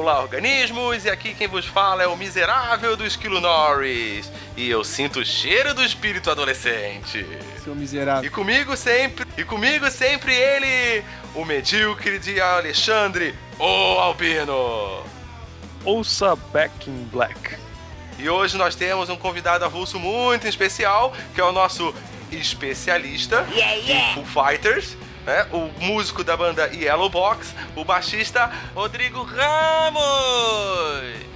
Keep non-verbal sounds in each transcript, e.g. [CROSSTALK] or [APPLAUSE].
Olá, organismos! E aqui quem vos fala é o miserável do Esquilo Norris. E eu sinto o cheiro do espírito adolescente. Seu miserável. E comigo sempre, e comigo sempre ele, o medíocre de Alexandre, o Albino. Ouça Back in Black. E hoje nós temos um convidado avulso muito especial, que é o nosso especialista Yeah, yeah. em Foo Fighters, né? o músico da banda Yellow Box, o baixista Rodrigo Ramos.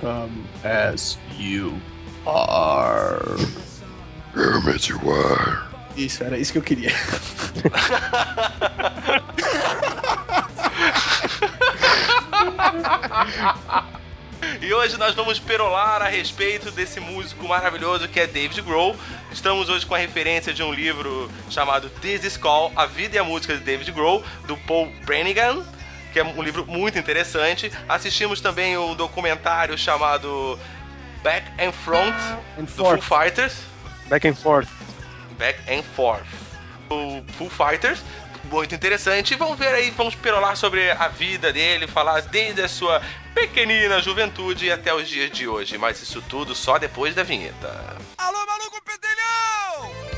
Come as you are. Hermit you are. Isso, era isso que eu queria. [LAUGHS] E hoje nós vamos perolar a respeito desse músico maravilhoso que é David Grohl. Estamos hoje com a referência de um livro chamado This Is Call, A Vida e a Música de David Grohl, do Paul Brannigan, que é um livro muito interessante. Assistimos também um documentário chamado Back and Front, And do forth. Foo Fighters. Back and forth. Back and Forth. O Foo Fighters, muito interessante. Vamos ver aí, vamos perolar sobre a vida dele, falar desde a sua pequenina juventude até os dias de hoje. Mas isso tudo só depois da vinheta. Alô, maluco pedelhão!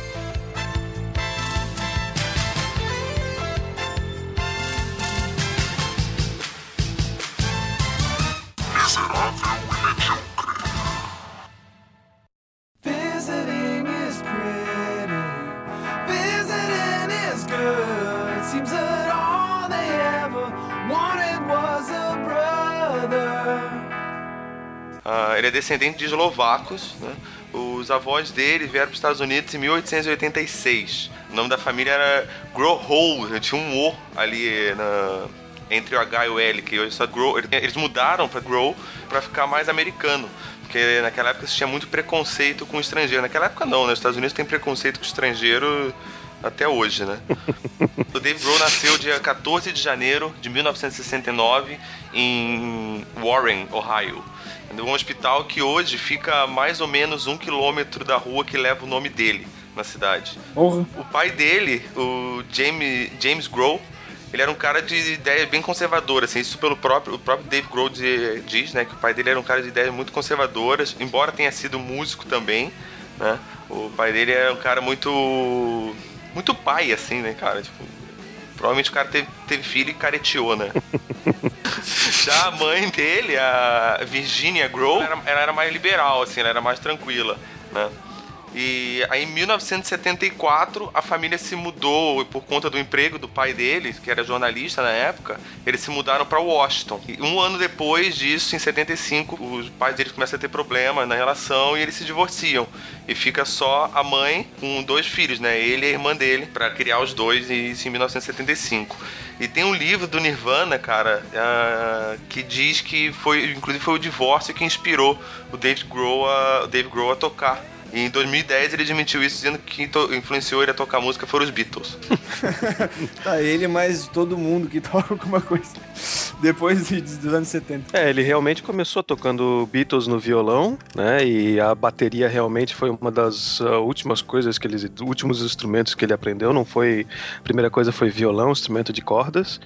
Ele é descendente de eslovacos, né? Os avós dele vieram para os Estados Unidos em 1886. O nome da família era Grohl, né? tinha um O ali na- entre o H e o L, que hoje é só Grohl. Eles mudaram para Grohl para ficar mais americano. Porque naquela época se tinha muito preconceito com estrangeiro. Naquela época não, né? Os Estados Unidos tem preconceito com estrangeiro até hoje, né? [LAUGHS] O Dave Grohl nasceu dia 14 de janeiro de 1969 em Warren, Ohio. Um hospital que hoje fica a mais ou menos um quilômetro da rua que leva o nome dele na cidade. Porra. O pai dele, o James, James Grohl, ele era um cara de ideia bem conservadora, assim, isso pelo próprio, o próprio Dave Grohl di- diz, né, que o pai dele era um cara de ideias muito conservadoras, embora tenha sido músico também, né, o pai dele era um cara muito, muito pai, assim, né, cara, tipo, provavelmente o cara teve, teve filho e careteou, né. [LAUGHS] Já a mãe dele, a Virginia Grohl, ela, ela era mais liberal, assim, ela era mais tranquila, né. E aí em 1974 a família se mudou por conta do emprego do pai dele, que era jornalista na época, eles se mudaram para Washington. E um ano depois disso, em 75, os pais deles começam a ter problema na relação e eles se divorciam. E fica só a mãe com dois filhos, né? Ele e a irmã dele, para criar os dois, isso em 1975. E tem um livro do Nirvana, cara, ah, que diz que foi, inclusive foi o divórcio que inspirou o Dave Grohl a, o Dave Grohl a tocar. E em 2010 ele admitiu isso, dizendo que quem influenciou ele a tocar música foram os Beatles. [LAUGHS] Tá ele, mas todo mundo que toca alguma coisa. [LAUGHS] Depois de- dos anos 70. É, ele realmente começou tocando Beatles no violão, né? E a bateria realmente foi uma das ah, últimas coisas que ele, últimos instrumentos que ele aprendeu. Não foi, a primeira coisa foi violão, instrumento de cordas,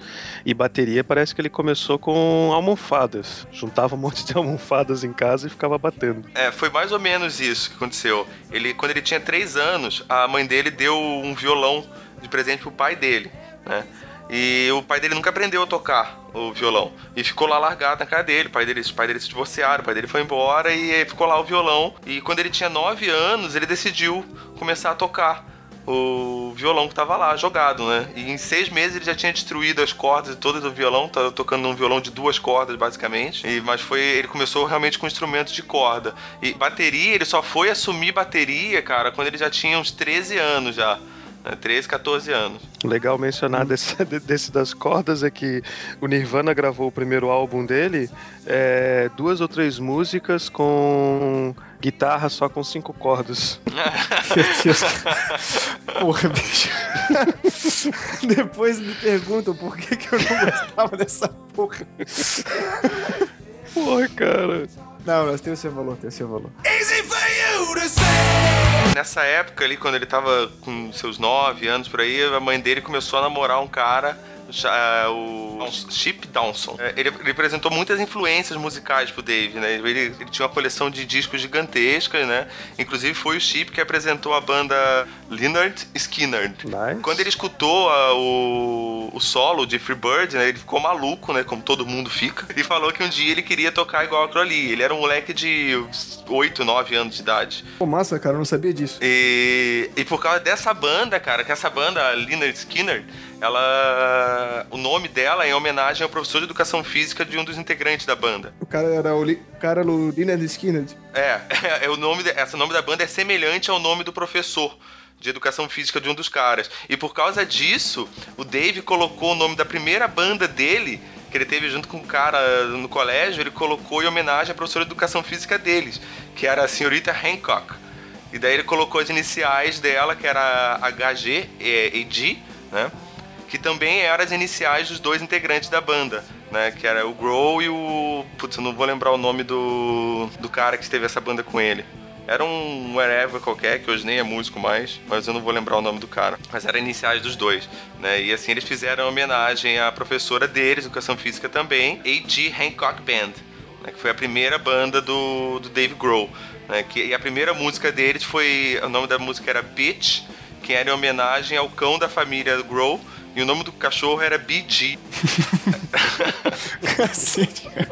e bateria parece que ele começou com almofadas. Juntava um monte de [LAUGHS] almofadas em casa e ficava batendo. É, foi mais ou menos isso que aconteceu. Ele, quando ele tinha 3 anos, a mãe dele deu um violão de presente pro pai dele, né? E o pai dele nunca aprendeu a tocar o violão. E ficou lá largado na cara dele. O pai dele, os pais dele se divorciaram, o pai dele foi embora e ficou lá o violão. E quando ele tinha 9 anos, ele decidiu começar a tocar o violão que tava lá, jogado, né? E em seis meses ele já tinha destruído as cordas todas do violão, tá tocando um violão de duas cordas, basicamente. E, mas foi. Ele começou realmente com instrumentos de corda. E bateria, ele só foi assumir bateria, cara, quando ele já tinha uns 13 anos já. Né? 13, 14 anos. Legal mencionar desse, [LAUGHS] de- desse das cordas é que o Nirvana gravou o primeiro álbum dele, é, duas ou três músicas com guitarra só com cinco cordas. [LAUGHS] Meu Deus. Porra, bicho. [LAUGHS] Depois me perguntam por que, que eu não gostava dessa porra. Porra, cara. Não, mas tem o seu valor, tem o seu valor. Easy for you to say. Nessa época ali, quando ele tava com seus 9 anos por aí, a mãe dele começou a namorar um cara o Chip Dawson. É, Ele, ele apresentou muitas influências musicais pro Dave, né? Ele, ele tinha uma coleção de discos gigantescas, né? Inclusive foi o Chip que apresentou a banda Leonard Skinner. Nice. Quando ele escutou ah, o, o solo de Freebird, né? Ele ficou maluco, né? Como todo mundo fica. E falou que um dia ele queria tocar igual aquilo ali. Ele era um moleque de 8, 9 anos de idade. Pô, massa, cara, eu não sabia disso. E, e por causa dessa banda, cara, que essa banda, a Leonard Skinner, ela. O nome dela é em homenagem ao professor de educação física de um dos integrantes da banda. O cara era o, li- o cara no Leonard Skinner. É, [LAUGHS] é, o nome, de- essa nome da banda é semelhante ao nome do professor de educação física de um dos caras. E por causa disso, o Dave colocou o nome da primeira banda dele, que ele teve junto com um cara no colégio, ele colocou em homenagem à professora de educação física deles, que era a senhorita Hancock. E daí ele colocou as iniciais dela, que era HG e D, né? Que também eram as iniciais dos dois integrantes da banda, né? Que era o Grow e o. Putz, eu não vou lembrar o nome do, do cara que teve essa banda com ele. Era um wherever qualquer, que hoje nem é músico mais, mas eu não vou lembrar o nome do cara. Mas eram iniciais dos dois, né? E assim eles fizeram homenagem à professora deles, educação física também, A.G. Hancock Band, né? que foi a primeira banda do, do Dave Grohl. Né? Que, e a primeira música deles foi. O nome da música era Bitch, que era em homenagem ao cão da família Grohl, e o nome do cachorro era BG. [LAUGHS] Cacete, cara.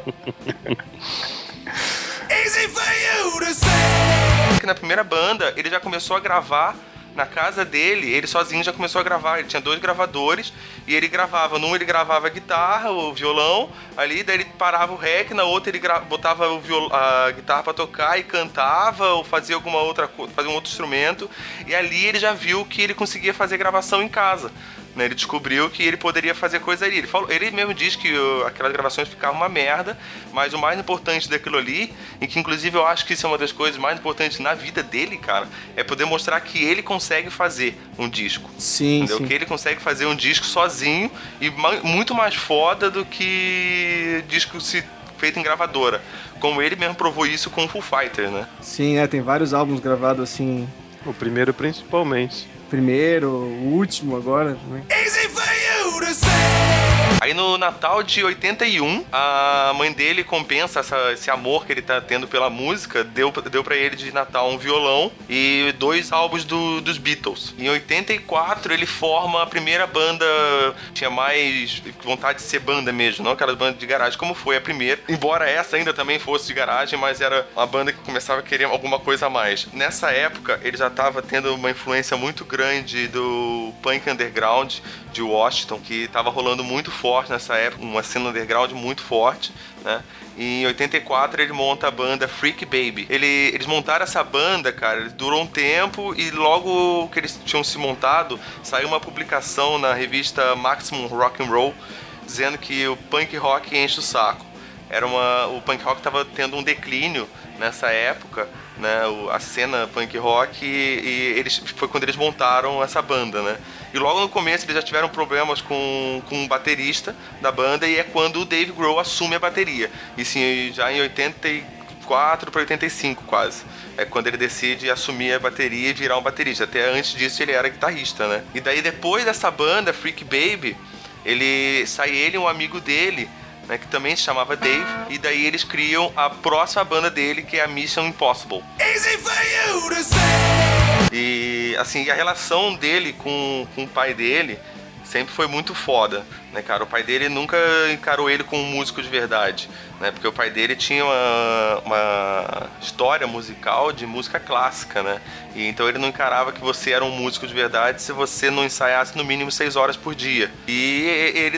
Easy for you to say. que na primeira banda ele já começou a gravar na casa dele, ele sozinho já começou a gravar. Ele tinha dois gravadores e ele gravava. Num ele gravava a guitarra, o violão, ali, daí ele parava o rec, na outra ele botava viol- a guitarra pra tocar e cantava ou fazia alguma outra coisa, fazia um outro instrumento. E ali ele já viu que ele conseguia fazer gravação em casa. Né? Ele descobriu que ele poderia fazer coisa ali. Ele, falou, ele mesmo diz que uh, aquelas gravações ficavam uma merda, mas o mais importante daquilo ali, e que inclusive eu acho que isso é uma das coisas mais importantes na vida dele, cara, é poder mostrar que ele consegue fazer um disco. Sim, Entendeu? sim. Que ele consegue fazer um disco sozinho e ma- muito mais foda do que disco se feito em gravadora. Como ele mesmo provou isso com o Full Fighter, né? Sim, é, tem vários álbuns gravados assim. O primeiro principalmente. Primeiro, o último agora. Né? Aí no Natal de 81, a mãe dele compensa essa- esse amor que ele tá tendo pela música, deu, deu para ele de Natal um violão e dois álbuns do- dos Beatles. Em 84 ele forma a primeira banda, tinha mais vontade de ser banda mesmo, não aquelas bandas de garagem como foi a primeira. Embora essa ainda também fosse de garagem, mas era uma banda que começava a querer alguma coisa a mais. Nessa época ele já tava tendo uma influência muito grande do punk underground de Washington, que tava rolando muito forte nessa época, uma cena underground muito forte, né? E em 84 ele monta a banda Freak Baby. Ele- eles montaram essa banda, cara, durou um tempo e logo que eles tinham se montado, saiu uma publicação na revista Maximum Rock and Roll dizendo que o punk rock enche o saco. Era uma, o punk rock estava tendo um declínio nessa época, né? o- a cena punk rock e, e eles foi quando eles montaram essa banda, né? E logo no começo eles já tiveram problemas com, com baterista da banda e é quando o Dave Grohl assume a bateria. E sim, já em 84 para 85 quase. É quando ele decide assumir a bateria e virar um baterista. Até antes disso ele era guitarrista, né? E daí depois dessa banda, Freak Baby, ele sai ele e um amigo dele, né, que também se chamava Dave, e daí eles criam a próxima banda dele, que é a Mission Impossible. E assim, a relação dele com, com o pai dele sempre foi muito foda, né, cara? O pai dele nunca encarou ele como um músico de verdade, né? Porque o pai dele tinha uma, uma história musical de música clássica, né? E então ele não encarava que você era um músico de verdade se você não ensaiasse no mínimo seis horas por dia. E ele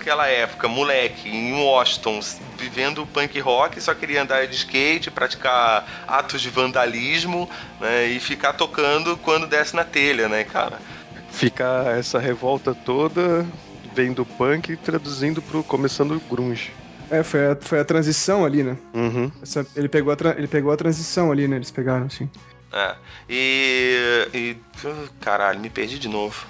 naquela época, moleque, em Washington, vivendo punk rock, só queria andar de skate, praticar atos de vandalismo, né? E ficar tocando quando desce na telha, né, cara? Fica essa revolta toda, vem do punk e traduzindo pro começando o grunge. É, foi a, foi a transição ali, né? Uhum. Essa- ele, pegou a tra- ele pegou a transição ali, né? Eles pegaram, assim. É. E. e caralho, me perdi de novo.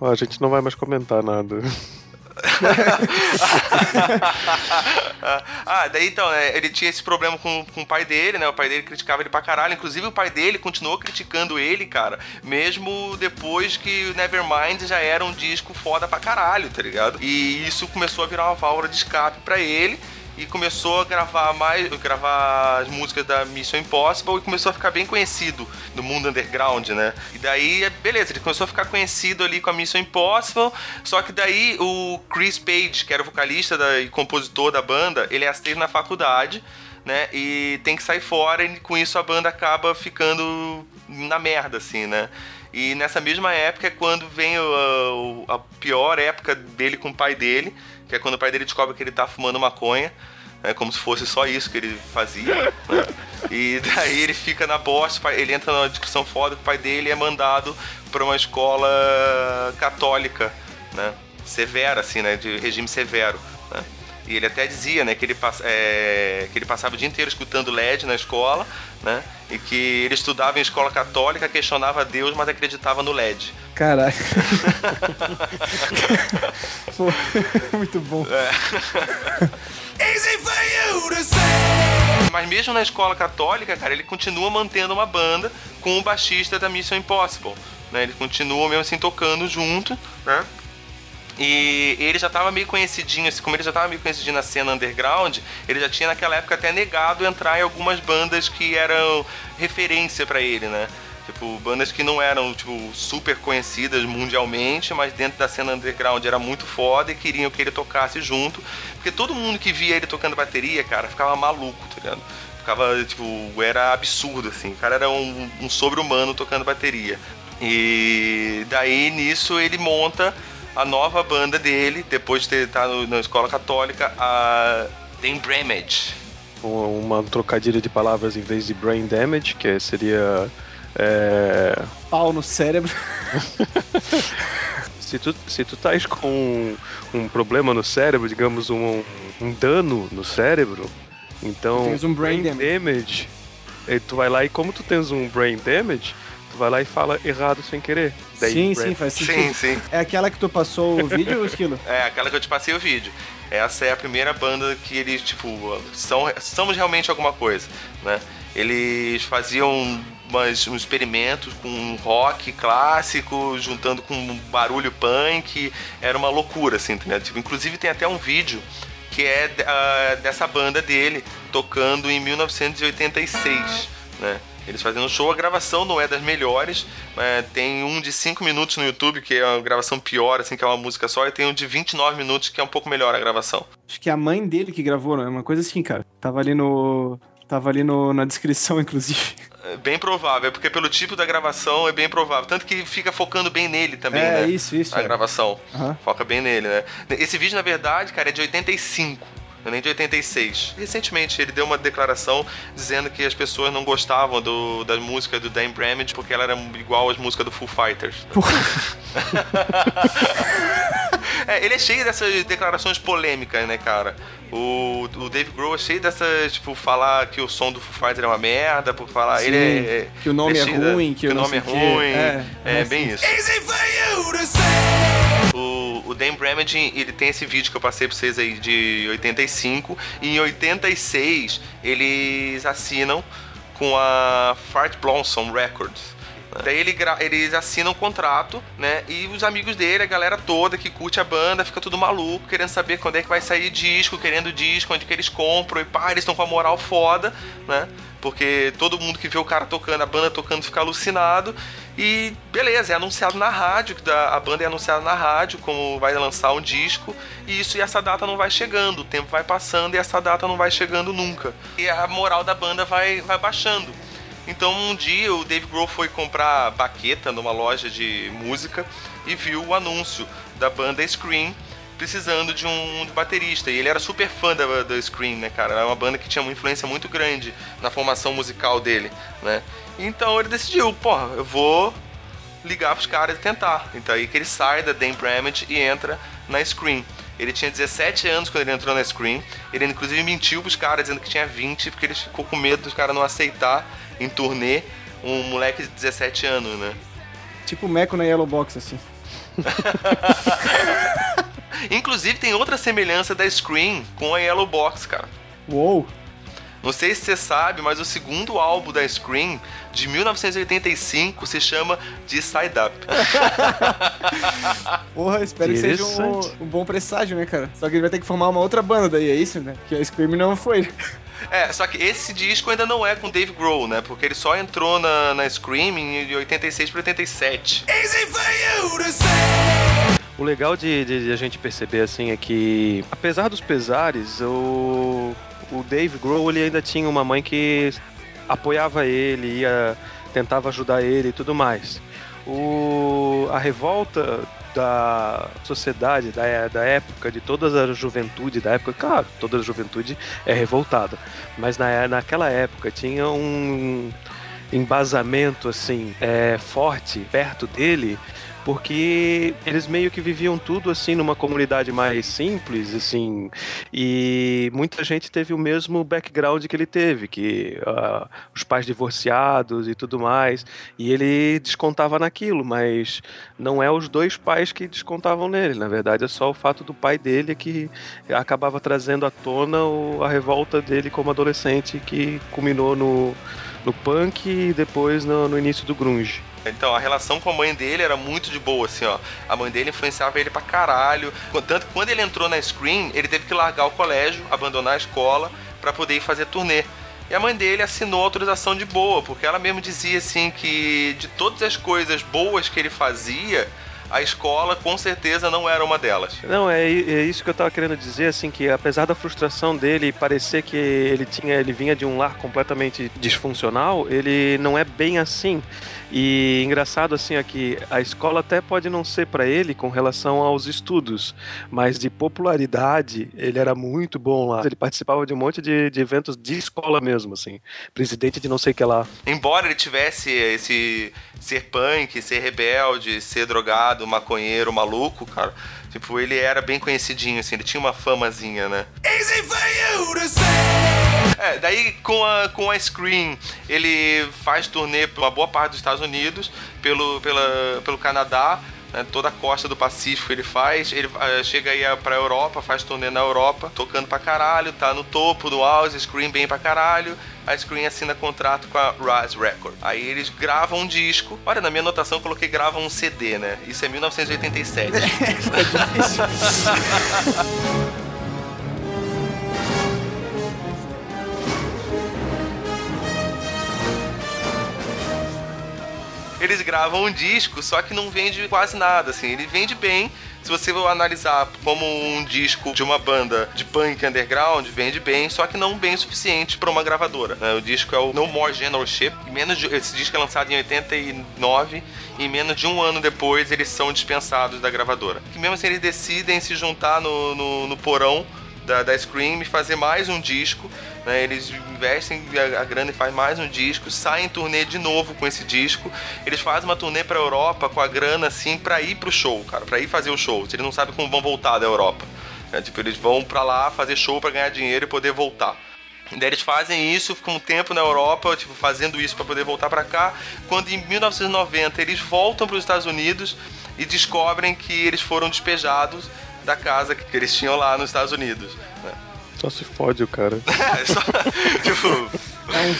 A gente não vai mais comentar nada. [LAUGHS] [LAUGHS] ah, daí então, né, ele tinha esse problema com, com o pai dele, né? O pai dele criticava ele pra caralho. Inclusive, o pai dele continuou criticando ele, cara, mesmo depois que o Nevermind já era um disco foda pra caralho, tá ligado? E isso começou a virar uma válvula de escape pra ele e começou a gravar mais, gravar as músicas da Mission Impossible e começou a ficar bem conhecido no mundo underground, né? E daí, beleza, ele começou a ficar conhecido ali com a Mission Impossible, só que daí o Chris Page, que era o vocalista da, e compositor da banda, ele é aceito na faculdade, né? E tem que sair fora e com isso a banda acaba ficando na merda, assim, né? E nessa mesma época é quando vem a, a pior época dele com o pai dele, que é quando o pai dele descobre que ele tá fumando maconha, né, como se fosse só isso que ele fazia. Né? E daí ele fica na bosta, ele entra numa discussão foda com o pai dele é mandado para uma escola católica, né? Severa, assim, né? De regime severo. Né? E ele até dizia, né, que ele, é, que ele passava o dia inteiro escutando LED na escola, né? E que ele estudava em escola católica, questionava Deus, mas acreditava no LED. Caralho. [LAUGHS] [LAUGHS] Muito bom. [LAUGHS] Easy for you to say. Mas mesmo na escola católica, cara, ele continua mantendo uma banda com o baixista da Mission Impossible. Né? Ele continua mesmo assim tocando junto, né? E ele já estava meio conhecidinho, assim, como ele já estava meio conhecidinho na cena underground, ele já tinha naquela época até negado entrar em algumas bandas que eram referência para ele, né? Tipo, bandas que não eram, tipo, super conhecidas mundialmente, mas dentro da cena underground era muito foda e queriam que ele tocasse junto. Porque todo mundo que via ele tocando bateria, cara, ficava maluco, tá ligado? Ficava, tipo, era absurdo, assim. O cara era um, um sobre-humano tocando bateria. E daí, nisso, ele monta a nova banda dele, depois de ter estado na escola católica, a The Bramage. Uma trocadilha de palavras em vez de brain damage, que seria. É... Pau no cérebro. [LAUGHS] se, tu, se tu tais com um, um problema no cérebro, digamos, um, um dano no cérebro, então. Tens um brain damage. E tu vai lá e como tu tens um brain damage, tu vai lá e fala errado sem querer. Daí sim, brain- sim, faz sentido. Sim, sim. É aquela que tu passou o vídeo, [LAUGHS] Esquilo? É, aquela que eu te passei o vídeo. Essa é a primeira banda que eles, tipo, são, somos realmente alguma coisa, né? Eles faziam umas, uns experimentos com rock clássico, juntando com barulho punk. Era uma loucura, assim, ligado? Tipo, inclusive tem até um vídeo que é ah, dessa banda dele, tocando em 1986, né? Eles fazendo show, a gravação não é das melhores, mas tem um de 5 minutos no YouTube, que é uma gravação pior, assim, que é uma música só, e tem um de 29 minutos, que é um pouco melhor a gravação. Acho que é a mãe dele que gravou, né? Uma coisa assim, cara. Tava ali no. Tava ali no, na descrição, [LAUGHS] inclusive. É bem provável, porque pelo tipo da gravação é bem provável. Tanto que fica focando bem nele também, É, né? isso, isso, A é. gravação. Aham. Foca bem nele, né? Esse vídeo, na verdade, cara, é de 85. Nem de 86. Recentemente ele deu uma declaração dizendo que as pessoas não gostavam do, da música do Dan Bramage porque ela era igual às músicas do Foo Fighters. [LAUGHS] [LAUGHS] É, ele é cheio dessas declarações polêmicas, né, cara? O, o Dave Grohl é cheio dessas, tipo, falar que o som do Foo Fighters é uma merda, por falar. Sim, ele é, é- que o nome ele é cheio da- ruim, que que o nome é ruim. É, É, é bem isso. Easy for you to say. O, o Dan Bramage, ele tem esse vídeo que eu passei pra vocês aí de 85. E em 86, eles assinam com a Fart Blossom Records. Daí ele eles assinam um contrato, né? E os amigos dele, a galera toda que curte a banda, fica tudo maluco, querendo saber quando é que vai sair disco, querendo disco, onde que eles compram. E pá, eles estão com a moral foda, né? Porque todo mundo que vê o cara tocando, a banda tocando, fica alucinado. E beleza, é anunciado na rádio, a banda é anunciada na rádio, como vai lançar um disco, e isso e essa data não vai chegando. O tempo vai passando e essa data não vai chegando nunca. E a moral da banda vai, vai baixando. Então um dia o Dave Grohl foi comprar baqueta numa loja de música e viu o anúncio da banda Scream precisando de um baterista. E ele era super fã da, da Scream, né, cara? Era uma banda que tinha uma influência muito grande na formação musical dele, né? Então ele decidiu, porra, eu vou ligar pros caras e tentar. Então aí que ele sai da Dan Bramage e entra na Scream. Ele tinha 17 anos quando ele entrou na Scream. Ele inclusive mentiu pros caras dizendo que tinha 20, porque ele ficou com medo dos caras não aceitar em turnê um moleque de 17 anos, né? Tipo o Meco na Yellow Box, assim. [LAUGHS] Inclusive, tem outra semelhança da Scream com a Yellow Box, cara. Uou! Não sei se você sabe, mas o segundo álbum da Scream, de 1985, se chama de Side Up. [LAUGHS] Porra, espero que seja um, um bom presságio, né, cara? Só que ele vai ter que formar uma outra banda daí, é isso, né? Que a Scream não foi. É, só que esse disco ainda não é com Dave Grohl, né? Porque ele só entrou na, na Scream de 86 para 87. Easy for you to say. O legal de, de- de a gente perceber assim é que, apesar dos pesares, o, o Dave Grohl ele ainda tinha uma mãe que apoiava ele, ia, tentava ajudar ele e tudo mais. O, a revolta da sociedade, da, da época, de toda a juventude da época, claro, toda a juventude é revoltada, mas na, naquela época tinha um embasamento assim é, forte perto dele porque eles meio que viviam tudo assim numa comunidade mais simples assim e muita gente teve o mesmo background que ele teve que ah, os pais divorciados e tudo mais e ele descontava naquilo mas não é os dois pais que descontavam nele na verdade é só o fato do pai dele que acabava trazendo à tona a revolta dele como adolescente que culminou no no punk e depois no, no início do grunge. Então, a relação com a mãe dele era muito de boa, assim, ó. A mãe dele influenciava ele pra caralho. Tanto que quando ele entrou na Scream, ele teve que largar o colégio, abandonar a escola, pra poder ir fazer turnê. E a mãe dele assinou autorização de boa, porque ela mesmo dizia, assim, que de todas as coisas boas que ele fazia, a escola com certeza não era uma delas. Não, é, é isso que eu tava querendo dizer, assim, que apesar da frustração dele parecer que ele tinha, ele vinha de um lar completamente disfuncional, ele não é bem assim. E engraçado assim aqui, a escola até pode não ser para ele com relação aos estudos, mas de popularidade ele era muito bom lá. Ele participava de um monte de, de eventos de escola mesmo, assim, presidente de não sei o que lá. Embora ele tivesse esse ser punk, ser rebelde, ser drogado, maconheiro, maluco, cara, tipo, ele era bem conhecidinho, assim, ele tinha uma famazinha, né? Easy for you to say. É, daí com a, com a Scream, ele faz turnê por uma boa parte dos Estados Unidos, pelo, pela, pelo Canadá, né, toda a costa do Pacífico ele faz. Ele ah, chega aí pra Europa, faz turnê na Europa, tocando pra caralho, tá no topo, no auge, Scream bem pra caralho. A Scream assina contrato com a Rise Record. Aí eles gravam um disco. Olha, na minha anotação eu coloquei gravam um CD, né? Isso é 1987. [LAUGHS] [LAUGHS] eles gravam um disco, só que não vende quase nada, assim. Ele vende bem. Se você analisar como um disco de uma banda de punk underground, vende bem, só que não bem o suficiente para uma gravadora. né? O disco é o No More Generalship. Menos de- esse disco é lançado em 89 e menos de um ano depois eles são dispensados da gravadora. Que mesmo assim eles decidem se juntar no, no, no porão da, da Scream e fazer mais um disco. Né? Eles investem a, grana e fazem mais um disco, saem em turnê de novo com esse disco. Eles fazem uma turnê pra Europa com a grana assim pra ir pro show, cara, pra ir fazer o show. Eles não sabem como vão voltar da Europa. né? Tipo, eles vão pra lá fazer show pra ganhar dinheiro e poder voltar. Daí eles fazem isso, ficam um tempo na Europa, tipo, fazendo isso pra poder voltar pra cá. Quando em 1990 eles voltam para os Estados Unidos e descobrem que eles foram despejados da casa que eles tinham lá nos Estados Unidos. né? Só se fode o cara. [LAUGHS] É, só, tipo,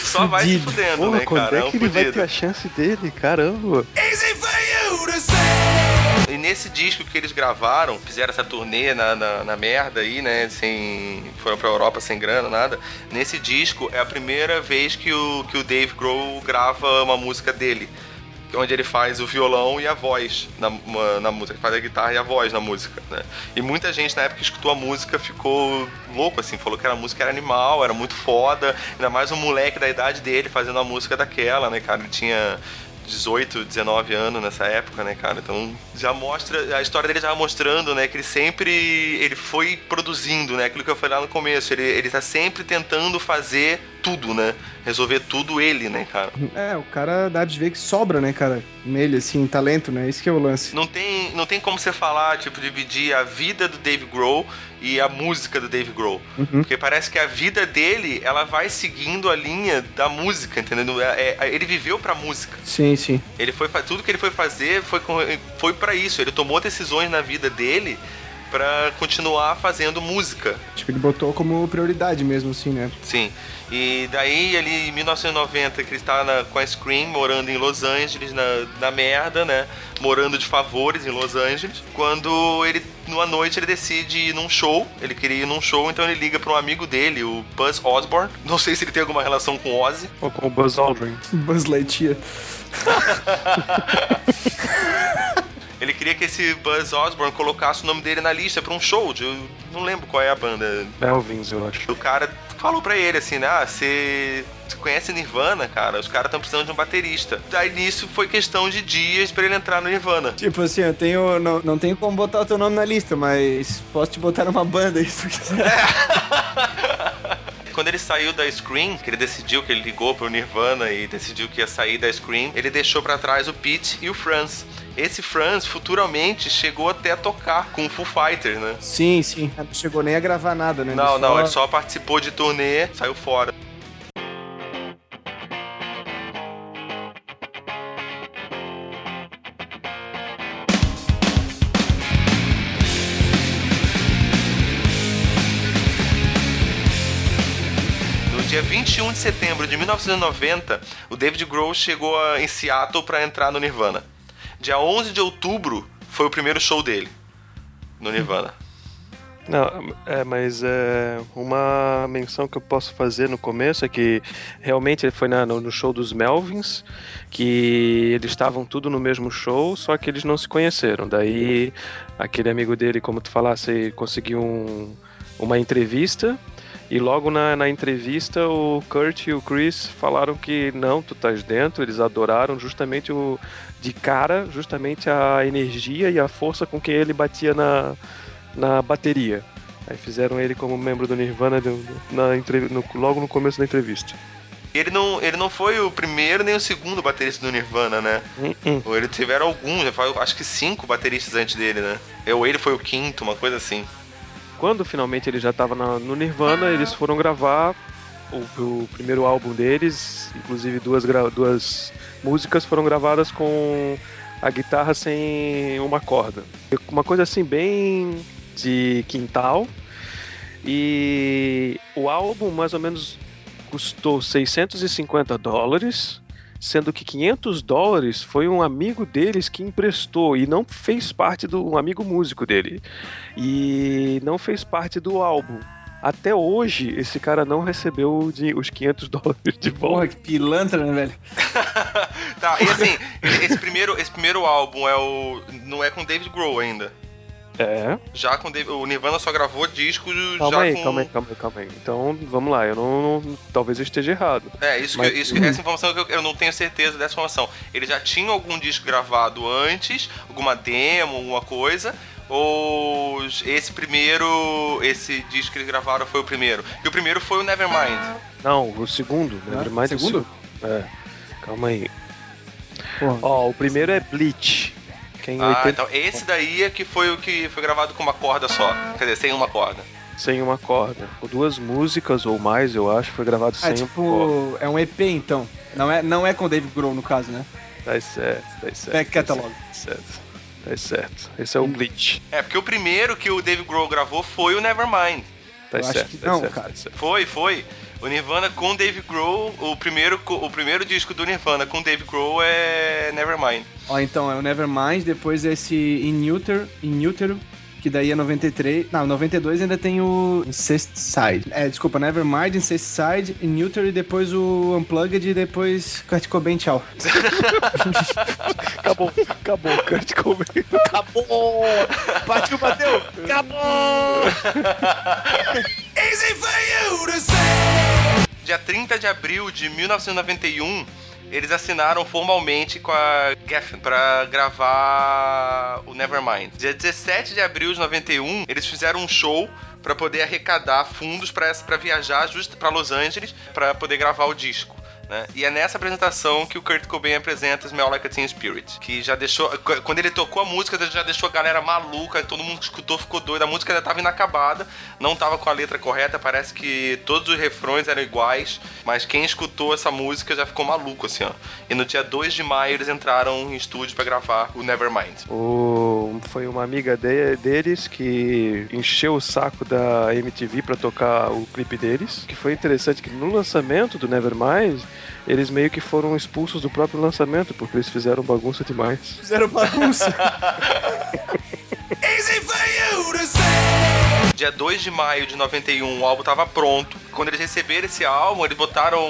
só vai se fudendo, Porra, né, quando cara? é É um que ele vai fudido. ter a chance dele? Caramba. Easy for you to say. E nesse disco que eles gravaram, fizeram essa turnê na, na, na merda aí, né? Sem. Foram pra Europa sem grana, nada. Nesse disco é a primeira vez que o, que o Dave Grohl grava uma música dele. Onde ele faz o violão e a voz na, na música. Faz a guitarra e a voz na música, né? E muita gente na época que escutou a música ficou louco, assim. Falou que a música era animal, era muito foda. Ainda mais um moleque da idade dele fazendo a música daquela, né, cara? Ele tinha 18, 19 anos nessa época, né, cara? Então já mostra, a história dele já mostrando, né, que ele sempre ele foi produzindo, né? Aquilo que eu falei lá no começo, ele, ele tá sempre tentando fazer tudo, né? Resolver tudo ele, né, cara? É, o cara dá de ver que sobra, né, cara? Nele, assim, talento, né? Isso que é o lance. Não tem, não tem como você falar, tipo, dividir a vida do Dave Grohl e a música do Dave Grohl. Porque parece que a vida dele, ela vai seguindo a linha da música, entendeu? É- é- ele viveu pra música. Sim, sim. Ele foi tudo que ele foi fazer foi com, foi para isso. Ele tomou decisões na vida dele pra continuar fazendo música. Tipo, ele botou como prioridade mesmo, assim, né? Sim. E daí, ali em 1990, que ele está na- com a Scream, morando em Los Angeles, na, na merda, né? Morando de favores em Los Angeles. Quando ele, numa noite, ele decide ir num show. Ele queria ir num show, então ele liga para um amigo dele, o Buzz Osborne. [LAUGHS] Não sei se ele tem alguma relação com Ozzy. Ou com o Buzz Aldrin. Buzz Lightyear. [LAUGHS] Ele queria que esse Buzz Osborne colocasse o nome dele na lista para um show. De, eu não lembro qual é a banda. Melvins, eu acho. O cara falou pra ele assim, né? Ah, você conhece Nirvana, cara? Os caras estão precisando de um baterista. Daí nisso foi questão de dias pra ele entrar no Nirvana. Tipo assim, eu tenho. Não, não tenho como botar o teu nome na lista, mas posso te botar numa banda aí se tu quiser. [LAUGHS] Quando ele saiu da Scream, que ele decidiu que ele ligou pro Nirvana e decidiu que ia sair da Scream, ele deixou pra trás o Pete e o Franz. Esse Franz futuramente chegou até a tocar com o Foo Fighters, né? Sim, sim. Não chegou nem a gravar nada, né? Não, Ele não, ele só participou de turnê, saiu fora. No dia 21 de setembro de 1990, o David Grohl chegou em Seattle para entrar no Nirvana. Dia 11 de outubro foi o primeiro show dele no Nirvana. Não, é, mas é, uma menção que eu posso fazer no começo é que realmente ele foi na- no, no show dos Melvins, que eles estavam tudo no mesmo show, só que eles não se conheceram. Daí aquele amigo dele, como tu falasse, conseguiu um- uma entrevista. E logo na, na entrevista o Kurt e o Chris falaram que não, tu estás dentro, eles adoraram justamente o de cara, justamente a energia e a força com que ele batia na, na bateria. Aí fizeram ele como membro do Nirvana na, no- logo no começo da entrevista. Ele não, ele não foi o primeiro nem o segundo baterista do Nirvana, né? Hum, hum. Ou Ele tiveram alguns, acho que cinco bateristas antes dele, né? Ou ele foi o quinto, uma coisa assim. Quando finalmente ele já estava no Nirvana, eles foram gravar o, o primeiro álbum deles, inclusive duas, duas músicas foram gravadas com a guitarra sem uma corda. Uma coisa assim bem de quintal. E o álbum mais ou menos custou 650 dólares, sendo que 500 dólares foi um amigo deles que emprestou e não fez parte do um amigo músico dele e não fez parte do álbum. Até hoje, esse cara não recebeu os 500 [LAUGHS] dólares de volta. Porra, que pilantra, né, velho? [LAUGHS] Tá, e assim, esse primeiro, esse primeiro álbum é o. não é com David Grohl ainda. É. Já com o Nirvana só gravou discos Calma já aí, com. calma aí, calma aí, calma aí. Então, vamos lá, eu não, não- talvez eu esteja errado. É, isso, Mas- que, isso que- essa informação que eu, eu não tenho certeza dessa informação. Ele já tinha algum disco gravado antes, alguma demo, alguma coisa, ou esse primeiro, esse disco que eles gravaram foi o primeiro? E o primeiro foi o Nevermind. Não, o segundo, Ah, Nevermind é o segundo? segundo. É. Calma aí. Porra. Ó, o primeiro é Bleach. Que é em Ah, 80 então esse daí é que foi o que foi gravado com uma corda só. Quer dizer, sem uma corda. sem uma corda. Com duas músicas ou mais, eu acho, foi gravado É sem uma corda. tipo, é um EP então. Não é, não é com o David Grohl no caso, né? Tá certo, tá certo. Back tá catalog. certo. Tá certo. Esse é o Bleach. É, porque o primeiro que o Dave Grohl gravou foi o Nevermind. Tá Eu acho certo, tá não, certo, cara. tá certo. Foi, foi. O Nirvana com Dave Grohl, o primeiro, o primeiro disco do Nirvana com Dave Grohl é Nevermind. Ó, então, é o Nevermind, depois esse In Utero, In Utero, que daí é 93. Não, 92 ainda tem o Incest Side. É, desculpa, Nevermind, Incest Side, In Utero e depois o Unplugged e depois Kurt Cobain, tchau. [LAUGHS] Acabou, acabou, Kurt Cobain. Acabou! Partiu, bateu! Acabou! [LAUGHS] Easy for you to say. Dia 30 de abril de 1991, eles assinaram formalmente com a Geffen pra gravar o Nevermind. Dia 17 de abril de 91, eles fizeram um show pra poder arrecadar fundos pra viajar justo para Los Angeles pra poder gravar o disco. Né? E é nessa apresentação que o Kurt Cobain apresenta Smell Like a Teen Spirit. Que já deixou. qu- Quando ele tocou a música, já deixou a galera maluca, todo mundo escutou ficou doido. A música ainda tava inacabada, não tava com a letra correta, parece que todos os refrões eram iguais, mas quem escutou essa música já ficou maluco, assim, ó. E no dia 2 de maio eles entraram em estúdio pra gravar o Nevermind. O, foi uma amiga de- deles que encheu o saco da MTV pra tocar o clipe deles. Que foi interessante que no lançamento do Nevermind, eles meio que foram expulsos do próprio lançamento, porque eles fizeram bagunça demais. Fizeram bagunça. [LAUGHS] Easy for you to say. Dia 2 de maio de 91, o álbum tava pronto. Quando eles receberam esse álbum, eles botaram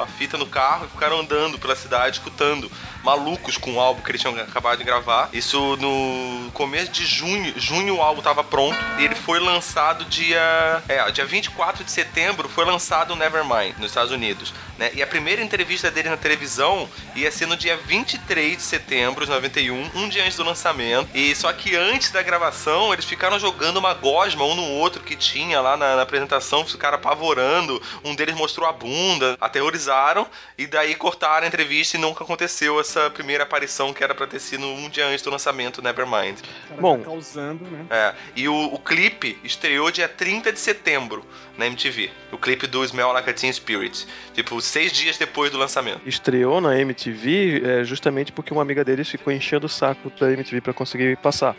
a fita no carro e ficaram andando pela cidade, escutando. Malucos com o álbum que eles tinham acabado de gravar. Isso no começo de junho. Junho o álbum tava pronto e ele foi lançado dia. É, dia 24 de setembro foi lançado o Nevermind nos Estados Unidos. Né? E a primeira entrevista dele na televisão ia ser no dia 23 de setembro de 91, um dia antes do lançamento. E só que antes da gravação, eles ficaram jogando uma gosma um no outro que tinha lá na, na apresentação, ficaram apavorando. Um deles mostrou a bunda, aterrorizaram, e daí cortaram a entrevista e nunca aconteceu essa primeira aparição que era pra ter sido um dia antes do lançamento Nevermind. Bom. Tá causando, né? É, e o, o clipe estreou dia 30 de setembro na MTV. O clipe do Smell Like a Teen Spirit. Tipo, seis dias depois do lançamento. Estreou na MTV é, justamente porque uma amiga deles ficou enchendo o saco da MTV pra conseguir passar.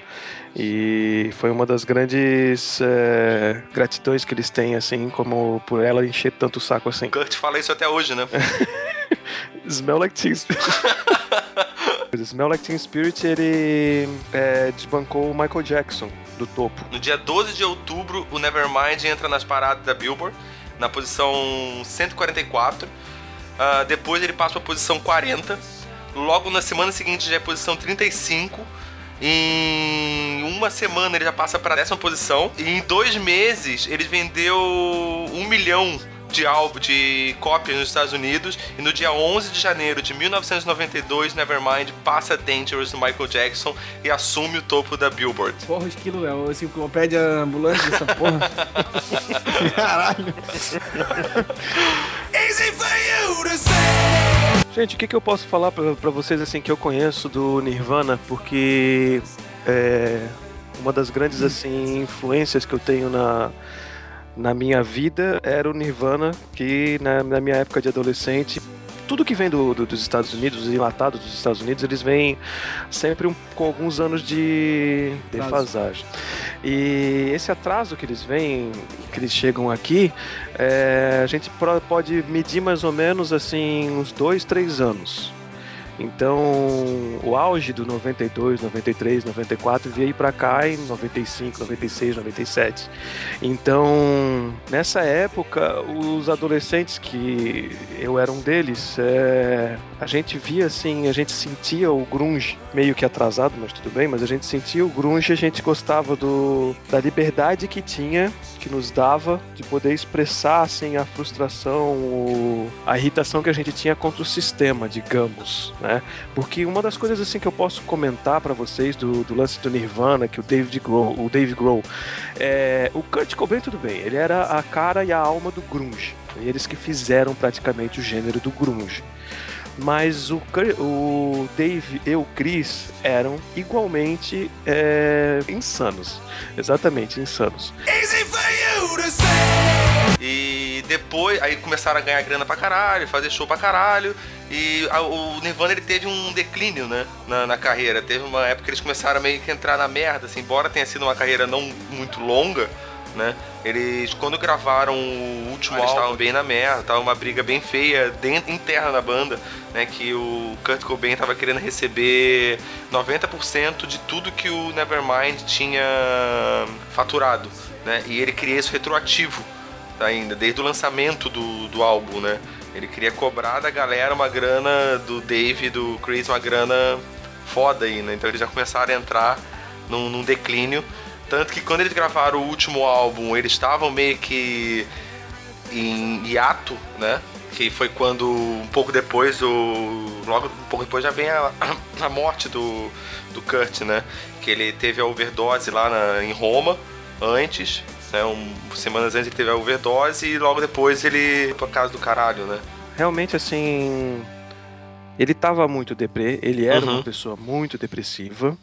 E foi uma das grandes é, gratidões que eles têm, assim, como por ela encher tanto o saco assim. Kurt fala isso até hoje, né? [LAUGHS] Smell Like Teen Spirit. [LAUGHS] Smell Like Teen Spirit, ele é, desbancou o Michael Jackson do topo. No dia 12 de outubro, o Nevermind entra nas paradas da Billboard, na posição 144. Ah, depois ele passa pra posição 40. Logo na semana seguinte já é posição 35. Em uma semana ele já passa para décima posição. E em dois meses ele vendeu um milhão de álbum de cópias nos Estados Unidos. E no dia 11 de janeiro de 1992, Nevermind passa Dangerous do Michael Jackson e assume o topo da Billboard. Porra, o esquilo é o enciclopédia ambulante dessa porra. [LAUGHS] Caralho. Easy for you to say. Gente, o que, que eu posso falar pra vocês assim que eu conheço do Nirvana? Porque é, uma das grandes assim influências que eu tenho na, na minha vida era o Nirvana, que na, na minha época de adolescente tudo que vem do, do- dos Estados Unidos, os enlatados dos Estados Unidos, eles vêm sempre um- com alguns anos de defasagem. E esse atraso que eles vêm, que eles chegam aqui, é, a gente pode medir mais ou menos assim uns dois, três anos. Então, o auge do 92, 93, 94 veio para cá em 95, 96, 97. Então, nessa época, os adolescentes que eu era um deles, é, a gente via assim, a gente sentia o grunge meio que atrasado, mas tudo bem, mas a gente sentia o grunge, a gente gostava do, da liberdade que tinha, que nos dava de poder expressar assim a frustração, a irritação que a gente tinha contra o sistema, digamos, né? Porque uma das coisas assim que eu posso comentar pra vocês do, do lance do Nirvana, que o David Grohl, o Dave Grohl, é, o Kurt Cobain tudo bem, ele era a cara e a alma do grunge. Eles que fizeram praticamente o gênero do grunge. Mas o, o Dave e o Chris eram igualmente é, insanos. Exatamente, insanos. Easy for you to say. E depois, aí começaram a ganhar grana pra caralho, fazer show pra caralho. E a- o Nirvana ele teve um declínio, né? Na, na carreira. Teve uma época que eles começaram a meio que entrar na merda, assim, embora tenha sido uma carreira não muito longa, né? Eles, quando gravaram o último álbum, eles estavam bem na merda, tava uma briga bem feia dentro, interna da banda, né? Que o Kurt Cobain tava querendo receber 90% de tudo que o Nevermind tinha faturado, né? E ele queria isso retroativo ainda, desde o lançamento do, do álbum, né? Ele queria cobrar da galera uma grana do Dave do Chris, uma grana foda aí, né? Então eles já começaram a entrar num, num declínio. Tanto que quando eles gravaram o último álbum, eles estavam meio que em hiato, né? Que foi quando um pouco depois o. Logo um pouco depois já vem a, [COUGHS] a morte do, do Kurt, né? Que ele teve a overdose lá na- em Roma antes, né? Um, semanas antes ele teve a overdose e logo depois ele pra casa do caralho, né? realmente assim. Ele tava muito deprê, ele era Uhum. uma pessoa muito depressiva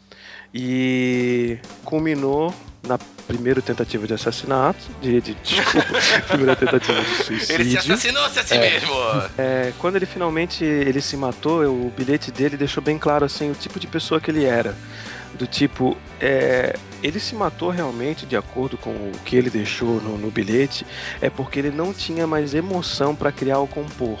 e culminou na primeira tentativa de assassinato, de, de [LAUGHS] desculpa, primeira tentativa de suicídio. Ele se assassinou-se a si mesmo. É, quando ele finalmente ele se matou, o bilhete dele deixou bem claro assim o tipo de pessoa que ele era. Do tipo, é, ele se matou realmente, de acordo com o que ele deixou no, no bilhete, é porque ele não tinha mais emoção para criar ou compor.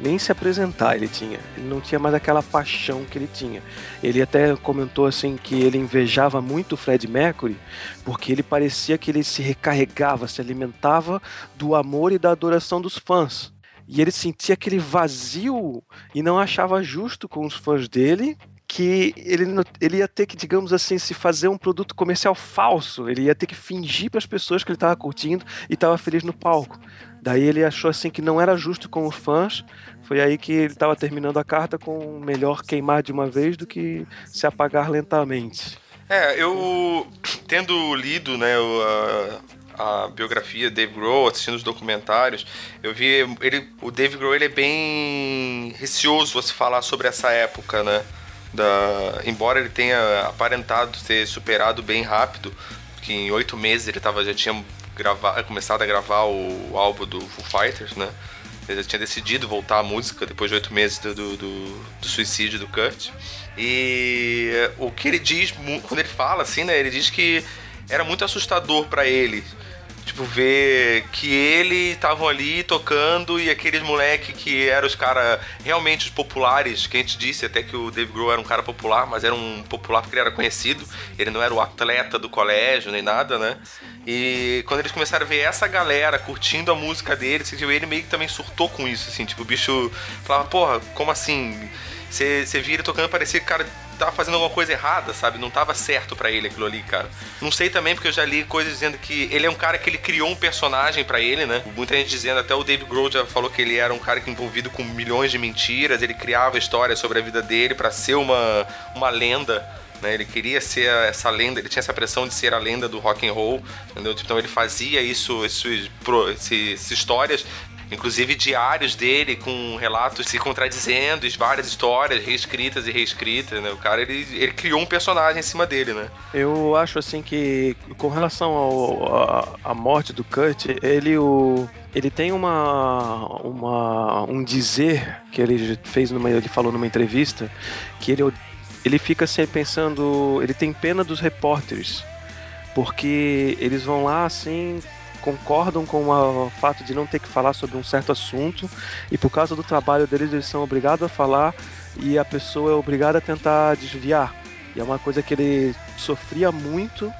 Nem se apresentar ele tinha. Ele não tinha mais aquela paixão que ele tinha. Ele até comentou assim que ele invejava muito o Fred Mercury, porque ele parecia que ele se recarregava, se alimentava do amor e da adoração dos fãs. E ele sentia aquele vazio e não achava justo com os fãs dele que ele, ele ia ter que, digamos assim, se fazer um produto comercial falso. Ele ia ter que fingir para as pessoas que ele estava curtindo e estava feliz no palco. Daí ele achou assim que não era justo com os fãs. Foi aí que ele estava terminando a carta com melhor queimar de uma vez do que se apagar lentamente. É, eu tendo lido, né, a, a biografia Dave Grohl, assistindo os documentários, eu vi ele, o Dave Grohl ele é bem receoso a se falar sobre essa época, né? Da, embora ele tenha aparentado ter superado bem rápido, que em oito meses ele tava, já tinha grava, começado a gravar o, álbum do Foo Fighters, né? Ele já tinha decidido voltar à música depois de oito meses do, do, do- suicídio do Kurt. E o que ele diz, quando ele fala assim, né? Ele diz que era muito assustador pra ele. Tipo, ver que ele estavam ali tocando e aqueles moleque que eram os caras realmente os populares, que a gente disse até que o Dave Grohl era um cara popular, mas era um popular porque ele era conhecido, ele não era o atleta do colégio nem nada, né? E quando eles começaram a ver essa galera curtindo a música dele, assim, ele meio que também surtou com isso, assim, tipo, o bicho falava, porra, como assim? Você via ele tocando, parecia que o cara tava fazendo alguma coisa errada, sabe? Não tava certo pra ele aquilo ali, cara. Não sei também, porque eu já li coisas dizendo que ele é um cara que ele criou um personagem pra ele, né? Muita gente dizendo, até o Dave Grohl já falou que ele era um cara que envolvido com milhões de mentiras, ele criava histórias sobre a vida dele pra ser uma, uma lenda. Né, ele queria ser essa lenda, ele tinha essa pressão de ser a lenda do rock and roll, entendeu? Então ele fazia isso, essas histórias Inclusive diários dele com relatos se contradizendo, várias histórias reescritas e reescritas, né? O cara, ele, ele criou um personagem em cima dele, né? Eu acho assim que com relação ao, a, a morte do Kurt, ele o ele tem uma, uma um dizer que ele fez numa ele falou numa entrevista que ele ele fica sempre pensando, ele tem pena dos repórteres porque eles vão lá assim concordam com o fato de não ter que falar sobre um certo assunto e por causa do trabalho deles eles são obrigados a falar e a pessoa é obrigada a tentar desviar. E é uma coisa que ele sofria muito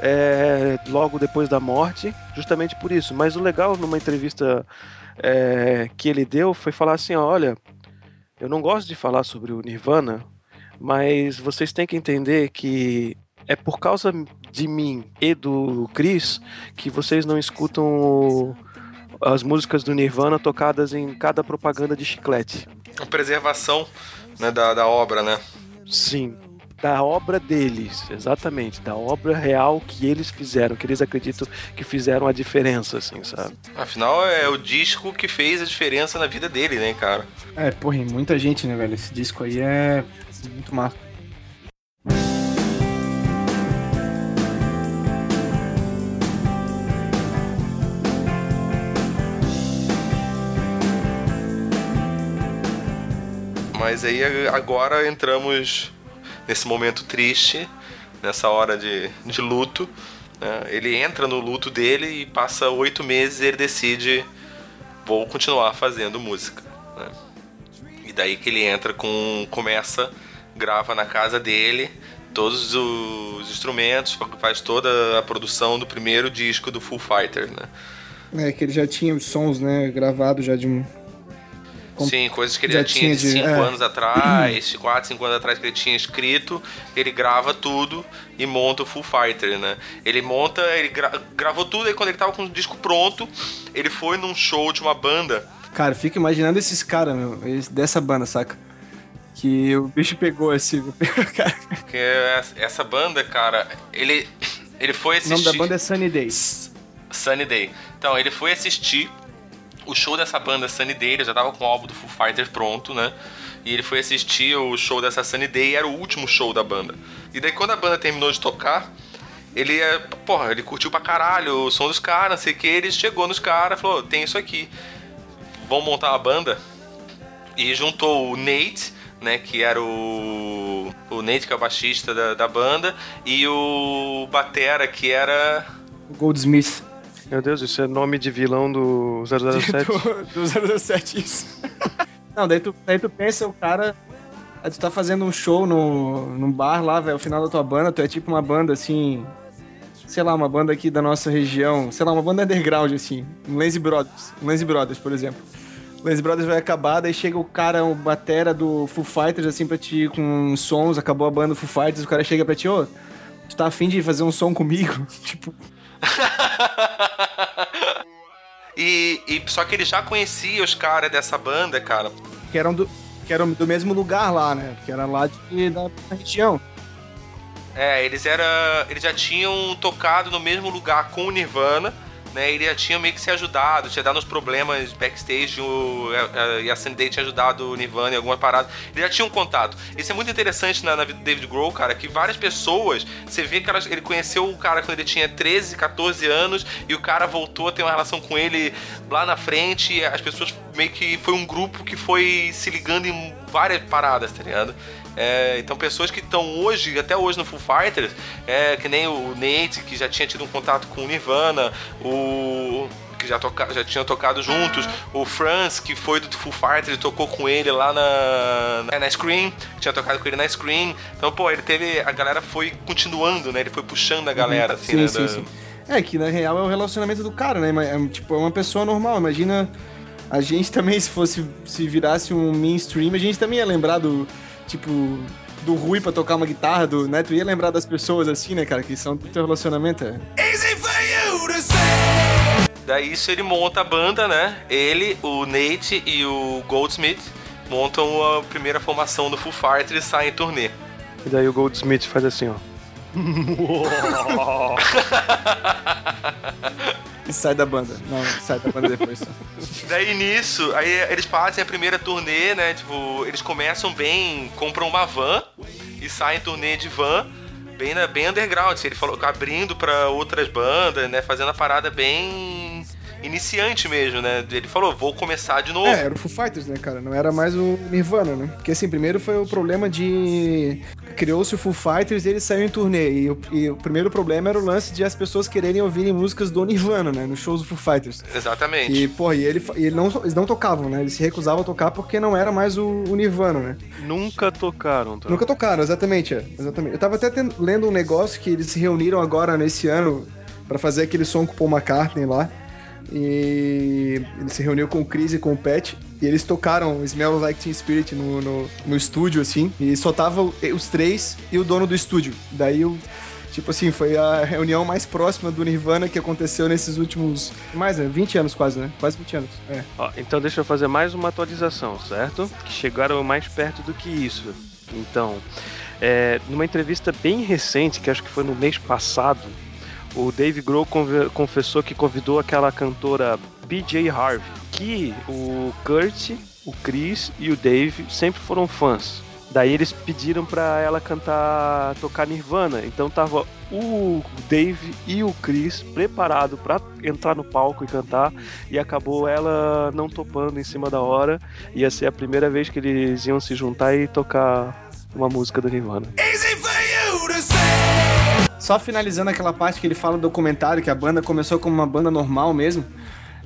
é, logo depois da morte, justamente por isso. Mas o legal numa entrevista é, que ele deu foi falar assim: olha, eu não gosto de falar sobre o Nirvana, mas vocês têm que entender que é por causa de mim e do Chris que vocês não escutam o- as músicas do Nirvana tocadas em cada propaganda de chiclete. A preservação né, da, da obra, né? Sim, da obra deles, exatamente, da obra real que eles fizeram, que eles acreditam que fizeram a diferença, assim, sabe? Afinal, é o disco que fez a diferença na vida dele, né, cara? É, porra, e muita gente, né, velho? Esse disco aí é muito massa. Mas aí agora entramos nesse momento triste, nessa hora de, de luto. né? Ele entra no luto dele e passa oito meses e ele decide vou continuar fazendo música. né? E daí que ele entra com. começa, grava na casa dele todos os instrumentos, faz toda a produção do primeiro disco do Full Fighter, né? É, que ele já tinha os sons, né, gravados já de um... Com- Sim, coisas que ele já já, tinha de tinha de- 5 é. anos atrás, 4, 5 anos atrás que ele tinha escrito, ele grava tudo e monta o Full Fighter, né? Ele monta, ele gra- gravou tudo, e quando ele tava com o disco pronto, ele foi num show de uma banda. Cara, fica imaginando esses caras, meu, dessa banda, saca? Que o bicho pegou [LAUGHS] esse... cara, Que é essa- banda, cara, ele, [COUGHS] ele foi o assistir. nome da banda é Sunny Days. Sunny Day. Então, ele foi assistir o show dessa banda Sunny Day, ele já tava com o álbum do Foo Fighters pronto, né? E ele foi assistir o show dessa Sunny Day, e era o último show da banda. E daí quando a banda terminou de tocar, ele, é, porra, ele curtiu pra caralho o som dos caras, não sei o que, ele chegou nos caras e falou, tem isso aqui, vamos montar uma banda? E juntou o Nate, né, que era o, o Nate, que é o baixista da, da banda, e o Batera, que era... Goldsmith. Meu Deus, isso é nome de vilão do 007. [LAUGHS] do, do 007, isso. [LAUGHS] Não, daí tu, daí tu pensa, o cara. Aí tu tá fazendo um show no, num bar lá, velho, o final da tua banda, tu é tipo uma banda assim. Sei lá, uma banda aqui da nossa região, sei lá, uma banda underground, assim. Um Lazy Brothers. Um Lazy Brothers, por exemplo. Lazy Brothers vai acabar, daí chega o cara, o batera do Foo Fighters, assim, pra ti, com sons, acabou a banda Foo Fighters, o cara chega pra ti, ô, tu tá afim de fazer um som comigo? [LAUGHS] tipo, e, e só que ele já conhecia os caras dessa banda, cara. que eram do, que eram do mesmo lugar lá, né? Que era lá de, da, da região. É, eles era, eles já tinham tocado no mesmo lugar com o Nirvana, né? Ele tinha meio que se ajudado, tinha dado uns problemas backstage o, a, a, e a Sunday tinha ajudado o Nirvana em alguma parada. Eles já tinham um contato. Isso é muito interessante na, na vida do David Grohl, cara, que várias pessoas, você vê que elas, ele conheceu o cara quando ele tinha 13, 14 anos e o cara voltou a ter uma relação com ele lá na frente. As pessoas meio que foi um grupo que foi se ligando em várias paradas, tá ligado? É, então pessoas que estão hoje, até hoje no Foo Fighters, é, que nem o Nate, que já tinha tido um contato com o Nirvana, o que já, toca, já tinham tocado juntos, o Franz, que foi do Foo Fighters e tocou com ele lá na, na, na Scream, tinha tocado com ele na Scream. Então, pô, ele teve. A galera foi continuando, né? Ele foi puxando a galera, assim, sim, né? sim, da- sim. É que na real é o relacionamento do cara, né? É, tipo, é uma pessoa normal. Imagina a gente também, se fosse. Se virasse um mainstream, a gente também ia lembrar do. Tipo. Do Rui pra tocar uma guitarra, do, né? Tu ia lembrar das pessoas assim, né, cara? Que são do teu relacionamento. É. Easy for you to say. Daí isso ele monta a banda, né? Ele, o Nate e o Goldsmith montam a primeira formação do Foo Fighters e saem em turnê. E daí o Goldsmith faz assim, ó. [LAUGHS] E sai da banda. Não, sai da banda depois. Daí nisso, aí eles fazem a primeira turnê, né? Tipo, eles começam bem, compram uma van e saem em turnê de van, bem, na, bem underground. assim, Ele falou abrindo pra outras bandas, né? Fazendo a parada bem iniciante mesmo, né? Ele falou, vou começar de novo. É, era o Foo Fighters, né, cara? Não era mais o Nirvana, né? Porque assim, primeiro foi o problema de. Criou-se o Foo Fighters e ele saiu em turnê. E o, e o primeiro problema era o lance de as pessoas quererem ouvirem músicas do Nirvana, né? Nos shows do Foo Fighters. Exatamente. E, porra, e, ele, e ele não, eles não tocavam, né? Eles se recusavam a tocar porque não era mais o, o Nirvana, né? Nunca tocaram, tá? Nunca tocaram, exatamente, é, exatamente. Eu tava até ten- lendo um negócio que eles se reuniram agora nesse ano pra fazer aquele som com o Paul McCartney lá. E ele se reuniu com o Chris e com o Pat. E eles tocaram Smell Like Teen Spirit no, no, no estúdio, assim. E só tava os três e o dono do estúdio. Daí. Tipo assim, foi a reunião mais próxima do Nirvana que aconteceu nesses últimos. Mais, né? 20 anos quase, né? Quase 20 anos. É. Ó, então deixa eu fazer mais uma atualização, certo? Que chegaram mais perto do que isso. Então, é, numa entrevista bem recente, que acho que foi no mês passado, o Dave Grohl confessou que convidou aquela cantora BJ Harvey, que o Kurt, o Chris e o Dave sempre foram fãs. Daí eles pediram pra ela cantar, tocar Nirvana. Então tava o Dave e o Chris preparado pra entrar no palco e cantar e acabou ela não topando em cima da hora. Ia ser a primeira vez que eles iam se juntar e tocar uma música do Nirvana. Easy for you to say. Só finalizando aquela parte que ele fala do documentário, que a banda começou como uma banda normal mesmo,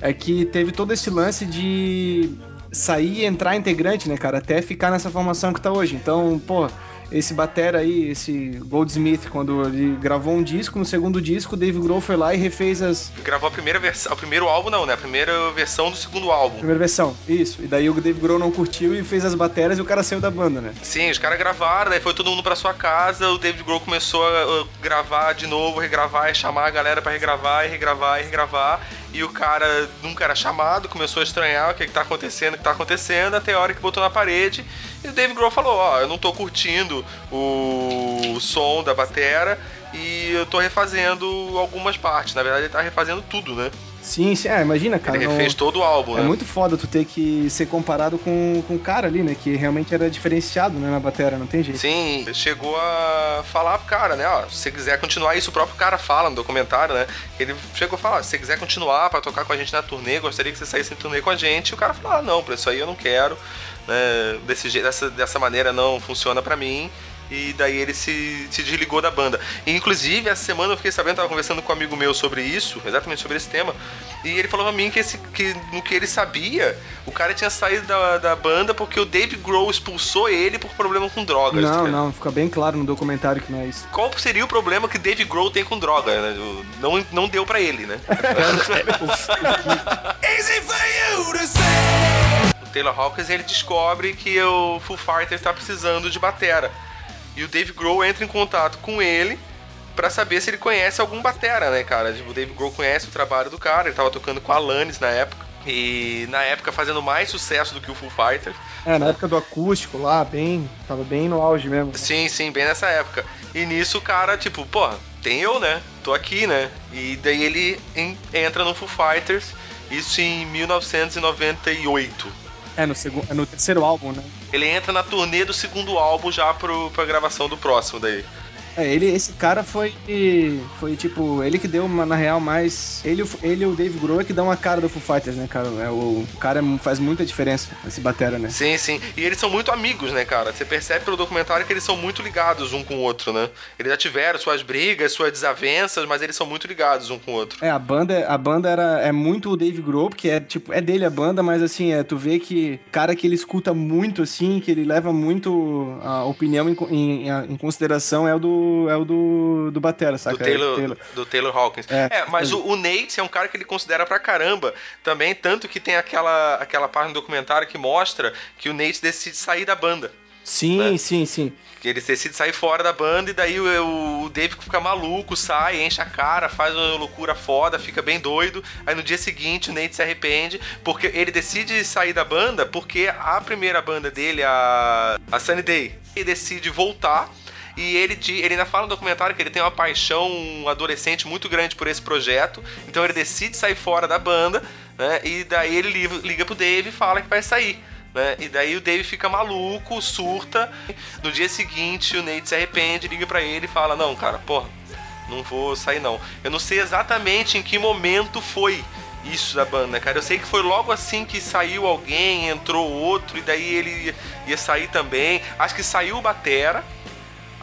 é que teve todo esse lance de sair e entrar integrante, né, cara? Até ficar nessa formação que tá hoje. Então, pô, esse batera aí, esse Goldsmith, quando ele gravou um disco, no segundo disco, o Dave Grohl foi lá e refez as Gravou a primeira versão, o primeiro álbum não, né? A primeira versão do segundo álbum. primeira versão. Isso. E daí o Dave Grohl não curtiu e fez as bateras e o cara saiu da banda, né? Sim, os caras gravaram, daí foi todo mundo pra sua casa, o David Grohl começou a gravar de novo, regravar e chamar a galera pra regravar e regravar e regravar. E o cara nunca era chamado, começou a estranhar o que, que tá acontecendo, o que tá acontecendo, até a hora que botou na parede. E o David Grohl falou, ó, eu não tô curtindo o som da batera e eu tô refazendo algumas partes. Na verdade, ele tá refazendo tudo, né? Sim, sim. É, imagina, cara. Ele refez todo o álbum, É né? muito foda tu ter que ser comparado com, com o cara ali, né? Que realmente era diferenciado, né? Na bateria, não tem jeito. Sim, chegou a falar pro cara, né? Ó, se você quiser continuar, isso o próprio cara fala no documentário, né? Ele chegou a falar, se você quiser continuar pra tocar com a gente na turnê, gostaria que você saísse em turnê com a gente. E o cara falou, ah, não, pra isso aí eu não quero, né? Desse jeito, dessa, dessa maneira não funciona pra mim. E daí ele se, se desligou da banda. E, inclusive, essa semana eu fiquei sabendo, tava conversando com um amigo meu sobre isso, exatamente sobre esse tema. E ele falou pra mim que, esse, que no que ele sabia, o cara tinha saído da, da banda porque o Dave Grohl expulsou ele por problema com drogas. Não, não, fica bem claro no documentário que não é isso. qual seria o problema que Dave Grohl tem com droga, né? Não, não deu pra ele, né? [LAUGHS] Easy for you to say. o Taylor Hawkins, ele descobre que o Foo Fighters tá precisando de batera. E o Dave Grohl entra em contato com ele pra saber se ele conhece algum batera, né, cara? Tipo, o Dave Grohl conhece o trabalho do cara, ele tava tocando com a Alanis na época. E na época fazendo mais sucesso do que o Foo Fighters. É, na época do acústico lá, bem. Tava bem no auge mesmo. Sim, sim, bem nessa época. E nisso o cara, tipo, porra, tem eu, né? Tô aqui, né? E daí ele en- entra no Foo Fighters, isso em 1998. É, no, segundo, é no terceiro álbum, né? Ele entra na turnê do segundo álbum já pro, pra gravação do próximo daí. É, ele, esse cara foi. Foi tipo, ele que deu, uma, na real, mais. Ele, e o- ele e o Dave Grohl é que dão a cara do Foo Fighters, né, cara? É, o, o cara faz muita diferença, esse batera, né? Sim, sim. E eles são muito amigos, né, cara? Você percebe pelo documentário que eles são muito ligados um com o outro, né? Eles já tiveram suas brigas, suas desavenças, mas eles são muito ligados um com o outro. É, a banda, a banda era, é muito o Dave Grohl, porque é tipo, é dele a banda, mas assim, é, tu vê que cara que ele escuta muito, assim, que ele leva muito a opinião em, em, em consideração é o do, é o do, do Batera, saca? Do É, Taylor, do Taylor Hawkins. É. É, mas o, o Nate é um cara que ele considera pra caramba também, tanto que tem aquela, aquela parte no documentário que mostra que o Nate decide sair da banda. Sim, né? sim, sim. Que ele decide sair fora da banda e daí o, o Dave fica maluco, sai, enche a cara, faz uma loucura foda, fica bem doido. Aí no dia seguinte o Nate se arrepende, porque ele decide sair da banda porque a primeira banda dele, a, a Sunny Day, ele decide voltar. E ele, ele ainda fala no documentário que ele tem uma paixão adolescente muito grande por esse projeto. Então ele decide sair fora da banda, né? E daí ele liga, pro Dave e fala que vai sair. Né? E daí o Dave fica maluco, surta. No dia seguinte, o Nate se arrepende, liga pra ele e fala: Não, cara, porra, não vou sair não. Eu não sei exatamente em que momento foi isso da banda, cara. Eu sei que foi logo assim que saiu alguém, entrou outro, e daí ele ia sair também. Acho que saiu o Batera,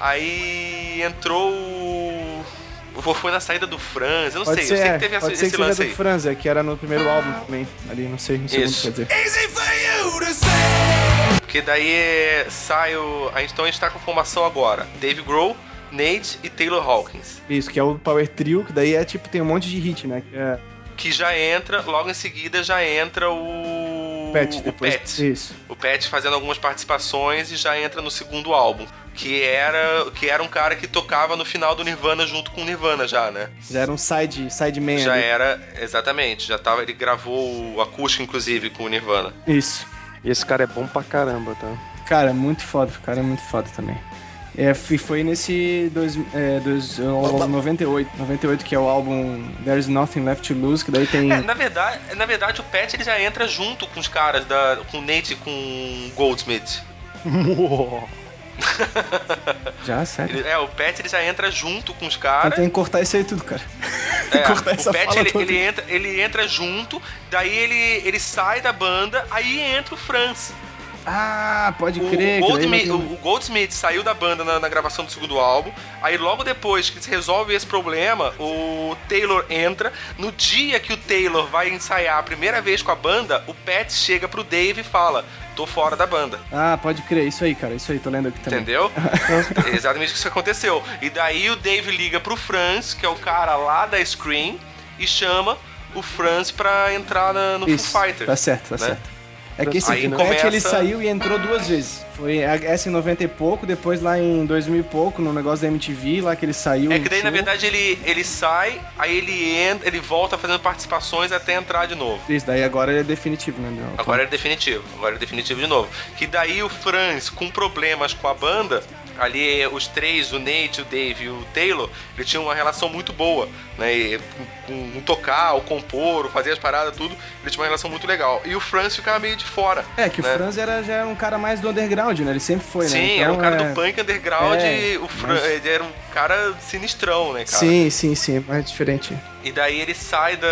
aí entrou o. Foi na saída do Franz, eu não Pode sei. ser, eu sei é, que teve essa- pode ser esse que seja lance do aí. Franz, é, que era no primeiro álbum também, ali, não sei, no segundo, Isso. quer dizer. Easy for you to say. Porque daí é, sai o. a- Então a gente tá com a formação agora: Dave Grohl, Nate e Taylor Hawkins. Isso, que é o Power Trio, que daí é tipo, tem um monte de hit, né? Que é Que já entra, logo em seguida já entra o. Pet, o depois. Pet. Isso. O Pet fazendo algumas participações e já entra no segundo álbum. Que era, que era um cara que tocava no final do Nirvana junto com o Nirvana já, né? Já era um side, side man Já ali. era, exatamente. Já tava, ele gravou o acústico, inclusive, com o Nirvana. Isso. E esse cara é bom pra caramba, tá? Cara, muito foda, o cara é muito foda também. É, e foi nesse dois, é, dois, o 98, 98, que é o álbum There's Nothing Left to Lose, que daí tem... É, na verdade, na verdade o Pet ele já entra junto com os caras, da, com o Nate e com o Goldsmith. [LAUGHS] [LAUGHS] Já, sério? Ele- é, o Pet ele já entra junto com os Então caras. tem que cortar isso aí tudo, cara. É, [LAUGHS] cortar o essa Pet fala ele, ele entra, ele entra junto, daí ele, ele sai da banda, aí entra o Franz. Ah, pode O, crer. o Goldsmith, o, tem- o Goldsmith saiu da banda na, na gravação do segundo álbum. Aí logo depois que se resolve esse problema, o Taylor entra. No dia que o Taylor vai ensaiar a primeira vez com a banda, o Pat chega pro Dave e fala: tô fora da banda. Ah, pode crer. Isso aí, cara. Isso aí, tô lendo aqui também. Entendeu? É [LAUGHS] exatamente isso que aconteceu. E daí o Dave liga pro Franz, que é o cara lá da Scream, e chama o Franz pra entrar na- no Isso, Foo Fighters. tá certo, tá né? certo. É que esse Aí Pet, começa- ele saiu e entrou duas vezes. Foi essa em 90 e pouco, depois lá em 2000 e pouco, no negócio da MTV, lá que ele saiu É que daí, na verdade, ele, ele sai, aí ele entra, ele volta fazendo participações até entrar de novo. Isso, daí agora ele é definitivo, né? Agora é definitivo, agora é definitivo de novo. Que daí o Franz, com problemas com a banda, ali os três, o Nate, o Dave e o Taylor, eles tinham uma relação muito boa, né? E com, com tocar, o compor, o fazer as paradas, tudo, eles tinham uma relação muito legal. E o Franz ficava meio de fora. É, que né? o Franz era, já era um cara mais do underground, né? Ele sempre foi, né? Sim, era um Então, cara é- do punk underground É, e o Fran, mas- ele era um cara sinistrão, né, cara? Sim, sim, sim, mais diferente. E daí ele sai da.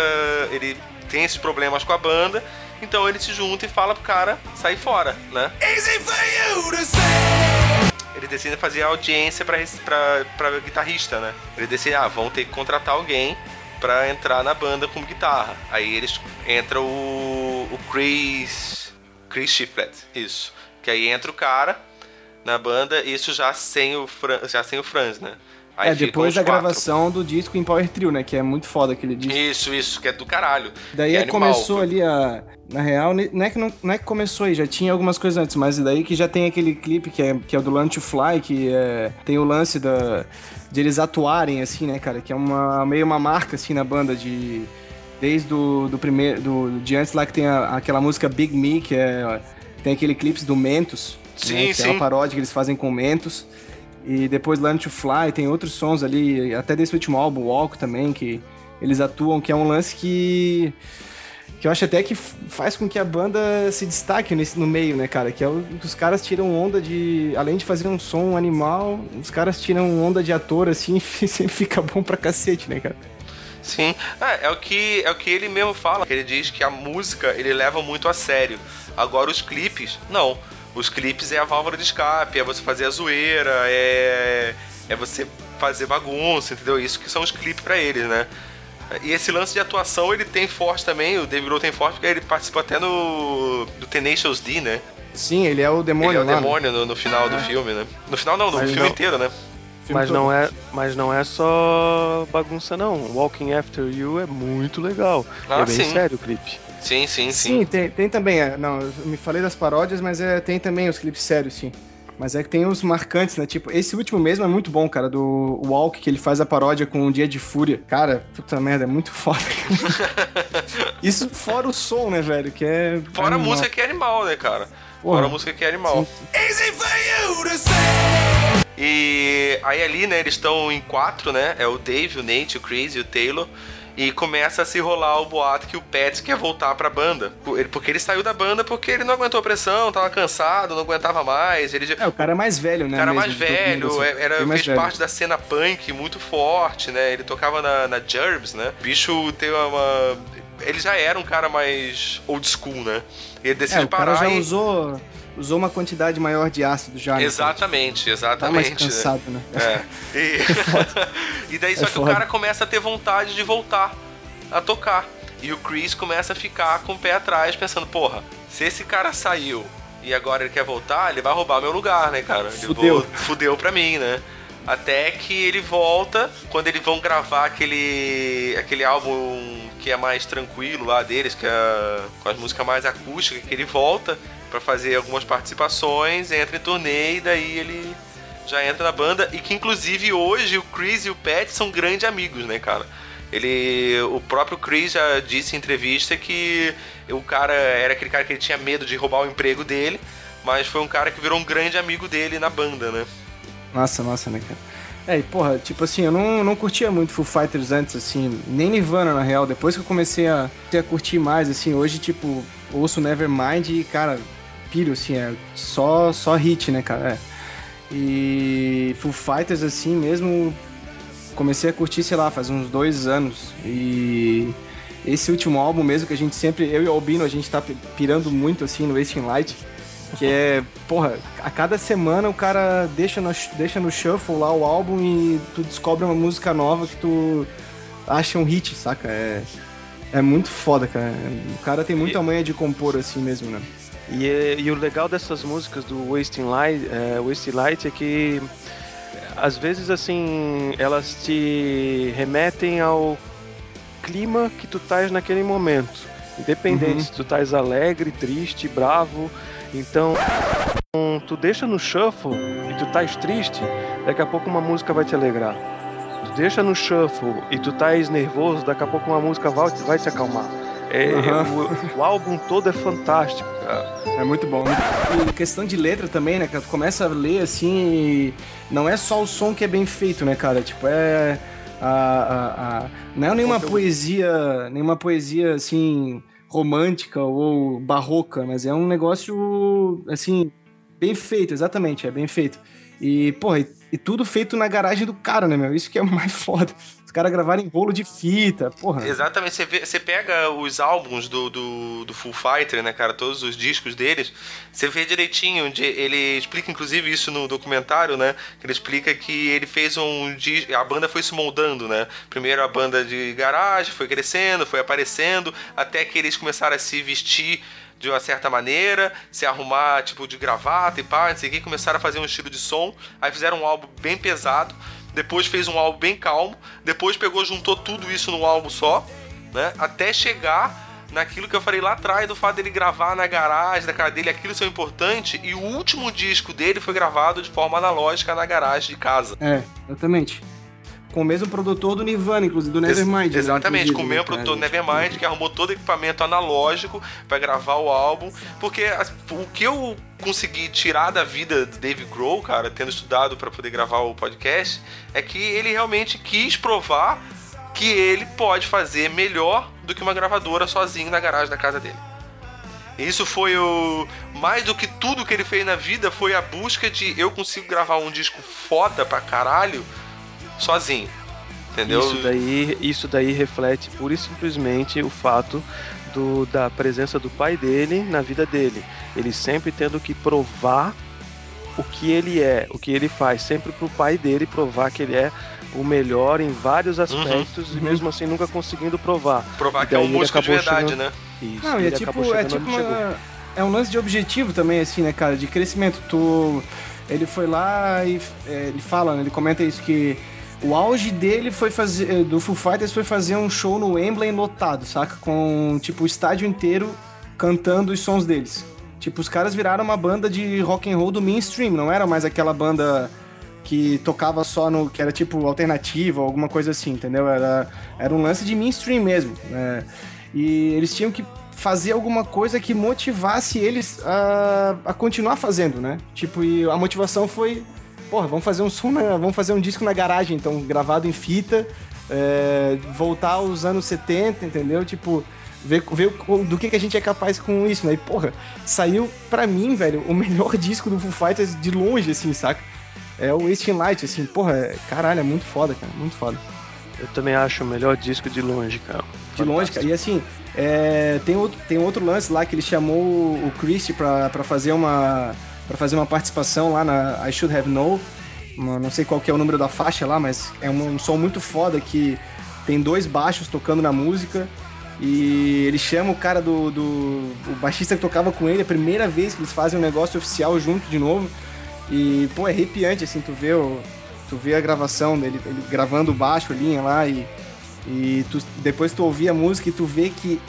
ele tem esses problemas com a banda, então ele se junta e fala pro cara sair fora, né? Easy for you to say. Ele decide fazer audiência pra, pra, pra guitarrista, né? Ele decide, ah, vão ter que contratar alguém pra entrar na banda como guitarra. Aí eles entra o, o Chris. Chris Shiflett, isso. Que aí entra o cara na banda, isso já sem o, Fran, já sem o Franz, né? Aí é, depois da gravação do disco em Power Trio, né? Que é muito foda aquele disco. Isso, isso, que é do caralho. Daí é animal. começou ali a. Na real, não é, que não, não é que começou aí, já tinha algumas coisas antes, mas daí que já tem aquele clipe que é, que é o do Learn to Fly, que é, tem o lance da, de eles atuarem, assim, né, cara? Que é uma, meio uma marca, assim, na banda de. Desde do, do primeiro. Do, de antes lá que tem a- aquela música Big Me, que é. Tem aquele clipe do Mentos. Sim, né, que sim. é uma paródia que eles fazem com Mentos. E depois Learn to Fly, tem outros sons ali, até desse último álbum, Walk também, que eles atuam, que é um lance que. Que eu acho até que faz com que a banda se destaque nesse, no meio, né, cara? Que é o os caras tiram onda de. Além de fazer um som animal, os caras tiram onda de ator, assim, [LAUGHS] e sempre fica bom pra cacete, né, cara? Sim, é, é o que é o que ele mesmo fala. Ele diz que a música ele leva muito a sério. Agora os clipes, não. Os clipes é a válvula de escape, é você fazer a zoeira, é é você fazer bagunça, entendeu? Isso que são os clipes pra eles, né? E esse lance de atuação ele tem forte também, o David Grohl tem forte porque ele participou até no do Tenacious D, né? Sim, ele é o demônio ele é o lá, né? demônio no, no final do filme, né? No final não, no Mas filme não. inteiro, né? Filme Mas todo. não, é, mas não é só bagunça, não. Walking After You é muito legal. Ah, é bem sim. sério o clipe. Sim, sim, sim. Sim, tem, tem também. é, não, eu me falei das paródias, mas é, tem também os clipes sérios, sim. Mas é que tem os marcantes, né? Tipo, esse último mesmo é muito bom, cara, do Walk, que ele faz a paródia com um dia de fúria. Cara, puta merda, é muito foda. cara. [LAUGHS] Isso fora o som, né, velho? Que é. Fora a animal. música que é animal, né, cara? Porra. Fora a música que é animal. Easy for you to say. E aí ali, né, eles estão em quatro, né? É o Dave, o Nate, o Chris e o Taylor. E começa a se rolar o boato que o Pat quer voltar pra banda. Porque ele saiu da banda porque ele não aguentou a pressão, tava cansado, não aguentava mais. Ele. É, o cara é mais velho, né? O cara mesmo, mais velho, assim. é- era, mais fez velho. parte da cena punk muito forte, né? Ele tocava na, na Gerbs, né? O bicho tem uma. Ele já era um cara mais old school, né? Ele decide É, o cara parar já e... usou, usou uma quantidade maior de ácido já. né, cara? Exatamente, Tá exatamente. né? cansado, né? É. [LAUGHS] E, [LAUGHS] e daí só É que o foda. cara começa a ter vontade de voltar a tocar. E o Chris começa a ficar com o pé atrás, pensando, porra, se esse cara saiu e agora ele quer voltar, ele vai roubar meu lugar, né, cara? Ele Fudeu. fudeu pra mim, né? Até que ele volta, quando eles vão gravar aquele, aquele álbum que é mais tranquilo lá deles, que é com as músicas mais acústicas, que ele volta pra fazer algumas participações, entra em turnê e daí ele já entra na banda e que inclusive hoje o Chris e o Pat são grandes amigos, né, cara? Ele, o próprio Chris já disse em entrevista que o cara era aquele cara que ele tinha medo de roubar o emprego dele, mas foi um cara que virou um grande amigo dele na banda, né? Massa, massa, né, cara? É, e porra, tipo assim, eu não, não curtia muito Foo Fighters antes, assim, nem Nirvana, na real. Depois que eu comecei a, a curtir mais, assim, hoje, tipo, ouço Nevermind e, cara, piro, assim, é só, só hit, né, cara? É. E Foo Fighters, assim, mesmo, comecei a curtir, sei lá, faz uns dois anos. E esse último álbum mesmo, que a gente sempre, eu e o Albino, a gente tá pi- pirando muito, assim, no Wasting Light. Que é, porra, a cada semana o cara deixa no, deixa no shuffle lá o álbum e tu descobre uma música nova que tu acha um hit, saca? É, é muito foda, cara. O cara tem muita manha de compor assim mesmo, né? E, e o legal dessas músicas do Wasting Light, é, Wasting Light é que às vezes assim elas te remetem ao clima que tu estás naquele momento. Independente Uhum. se tu estás alegre, triste, bravo. Então, tu deixa no shuffle e tu estás triste, daqui a pouco uma música vai te alegrar. Tu deixa no shuffle e tu estás nervoso, daqui a pouco uma música vai, vai te acalmar. É, é, Aham. o, o álbum todo é fantástico, cara. É muito bom. E questão de letra também, né, cara? Tu começa a ler assim e não é só o som que é bem feito, né, cara? Tipo, é. A, a, a- Não é nenhuma poesia. Nenhuma poesia assim. Romântica ou barroca, mas é um negócio assim. bem feito, exatamente, é bem feito. E, porra, e, e tudo feito na garagem do cara, né, meu? Isso que é o [LAUGHS] mais foda. Os caras gravaram em bolo de fita, porra. Exatamente, você, vê- você pega os álbuns do, do, do Full Fighter, né, cara, todos os discos deles, você vê direitinho, ele explica inclusive isso no documentário, né, ele explica que ele fez um a banda foi se moldando, né, primeiro a banda de garagem foi crescendo, foi aparecendo, até que eles começaram a se vestir de uma certa maneira, se arrumar tipo de gravata e pá, não sei o que, começaram a fazer um estilo de som, aí fizeram um álbum bem pesado, depois fez um álbum bem calmo, depois pegou, juntou tudo isso num álbum só, né? Até chegar naquilo que eu falei lá atrás, do fato dele gravar na garagem, da cara dele, aquilo ser importante, e o último disco dele foi gravado de forma analógica na garagem de casa. É, exatamente. Com o mesmo produtor do Nirvana, inclusive, do Nevermind. né, Exatamente, inclusive, com o né, mesmo produtor do Nevermind, que arrumou todo o equipamento analógico pra gravar o álbum. Porque o que eu consegui tirar da vida do Dave Grohl, cara, tendo estudado pra poder gravar o podcast, é que ele realmente quis provar que ele pode fazer melhor do que uma gravadora sozinho na garagem da casa dele. E Isso foi o. Mais do que tudo que ele fez na vida foi a busca de eu consigo gravar um disco foda pra caralho sozinho. Entendeu? Isso daí, isso daí reflete pura e simplesmente o fato do, da presença do pai dele na vida dele. Ele sempre tendo que provar o que ele é, o que ele faz, sempre pro pai dele provar que ele é o melhor em vários aspectos e mesmo assim nunca conseguindo provar. Provar que é um músico de acabou verdade, chegando- né? Isso, Não, e é ele acabou tipo, é chegando tipo uma, é um lance de objetivo também, assim, né, cara? De crescimento. Tu, ele foi lá e é, ele fala, né, ele comenta isso, que o auge dele foi fazer, do Foo Fighters foi fazer um show no Wembley lotado, saca? Com, tipo, o estádio inteiro cantando os sons deles. Tipo, os caras viraram uma banda de rock and roll do mainstream, não era mais aquela banda que tocava só no. que era tipo alternativa alguma coisa assim, entendeu? Era, era um lance de mainstream mesmo. né? E eles tinham que fazer alguma coisa que motivasse eles a, a continuar fazendo, né? Tipo, e a motivação foi. Porra, vamos fazer um som, na- vamos fazer um disco na garagem, então, gravado em fita, é, voltar aos anos 70, entendeu? Tipo, ver, ver do que, que a gente é capaz com isso, né? E, porra, saiu pra mim, velho, o melhor [LAUGHS] disco do Foo Fighters de longe, assim, saca? É o Wasting Light, assim, porra, é- caralho, é muito foda, cara, muito foda. Eu também acho o melhor disco de longe, cara. De longe, cara. E assim, é, tem, outro, tem outro lance lá que ele chamou o Christie pra, pra fazer uma para fazer uma participação lá na I Should Have Known. Não sei qual que é o número da faixa lá, mas é um, um som muito foda que tem dois baixos tocando na música. E ele chama o cara do, do o baixista que tocava com ele, a primeira vez que eles fazem um negócio oficial junto de novo. E, pô, é arrepiante, assim, tu vê, o, tu vê a gravação dele, ele gravando o baixo, linha lá, e, e tu, depois tu ouvir a música e tu vê que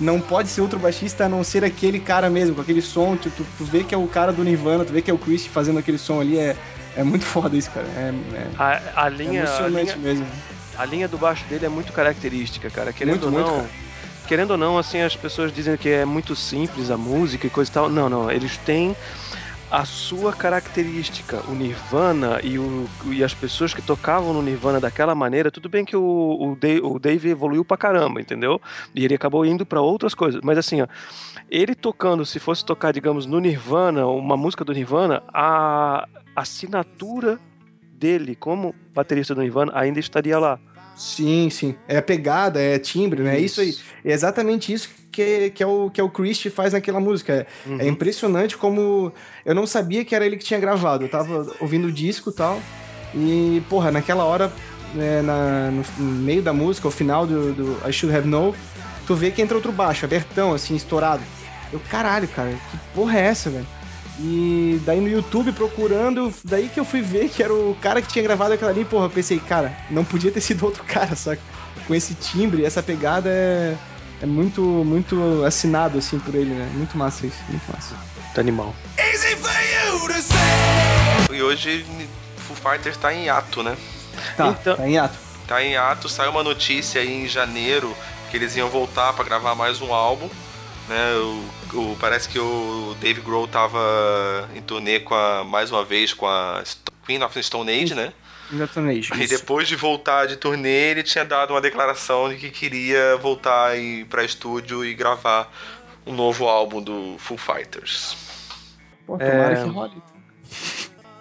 não pode ser outro baixista a não ser aquele cara mesmo, com aquele som, tu, tu, tu vê que é o cara do Nirvana, tu vê que é o Chris fazendo aquele som ali, é, é muito foda isso, cara. É, é, A, a é linha, a emocionante linha, mesmo. a linha do baixo dele é muito característica, cara. Querendo Muito, ou muito, não, cara. querendo ou não, assim, as pessoas dizem que é muito simples a música e coisa e tal. Não, não, eles têm a sua característica. O Nirvana e, o, e as pessoas que tocavam no Nirvana daquela maneira, tudo bem que o, o, Dave, o Dave evoluiu pra caramba, entendeu? E ele acabou indo pra outras coisas. Mas assim, ó, ele tocando, se fosse tocar, digamos, no Nirvana, uma música do Nirvana, a assinatura dele como baterista do Nirvana ainda estaria lá. Sim, sim. É a pegada, é timbre, né? É isso aí. É exatamente isso que, que, é, o, que é o Christie faz naquela música. É, Uhum. é impressionante como. Eu não sabia que era ele que tinha gravado. Eu tava ouvindo o disco e tal. E, porra, naquela hora, né, na, no, meio da música, ao final do, do I Should Have Known, tu vê que entra outro baixo, abertão, assim, estourado. Eu, caralho, cara, que porra é essa, velho? E daí no YouTube procurando, daí que eu fui ver que era o cara que tinha gravado aquela ali, porra, eu pensei, cara, não podia ter [LAUGHS] sido outro cara, saca? Com esse timbre, essa pegada é, é muito, muito assinado, assim, por ele, né? Muito massa isso, muito massa. Tá animal. Easy for you to say. E hoje Foo Fighters tá em ato, né? Tá, Então- tá em ato. Tá em ato, saiu uma notícia aí em janeiro que eles iam voltar pra gravar mais um álbum. Né? O, o- parece que o Dave Grohl tava em turnê com a, mais uma vez com a Queen of the Stone Age, né? Exatamente. E depois de voltar de turnê, ele tinha dado uma declaração de que queria voltar e para estúdio e gravar um novo álbum do Foo Fighters. Pô, tomara É. que role.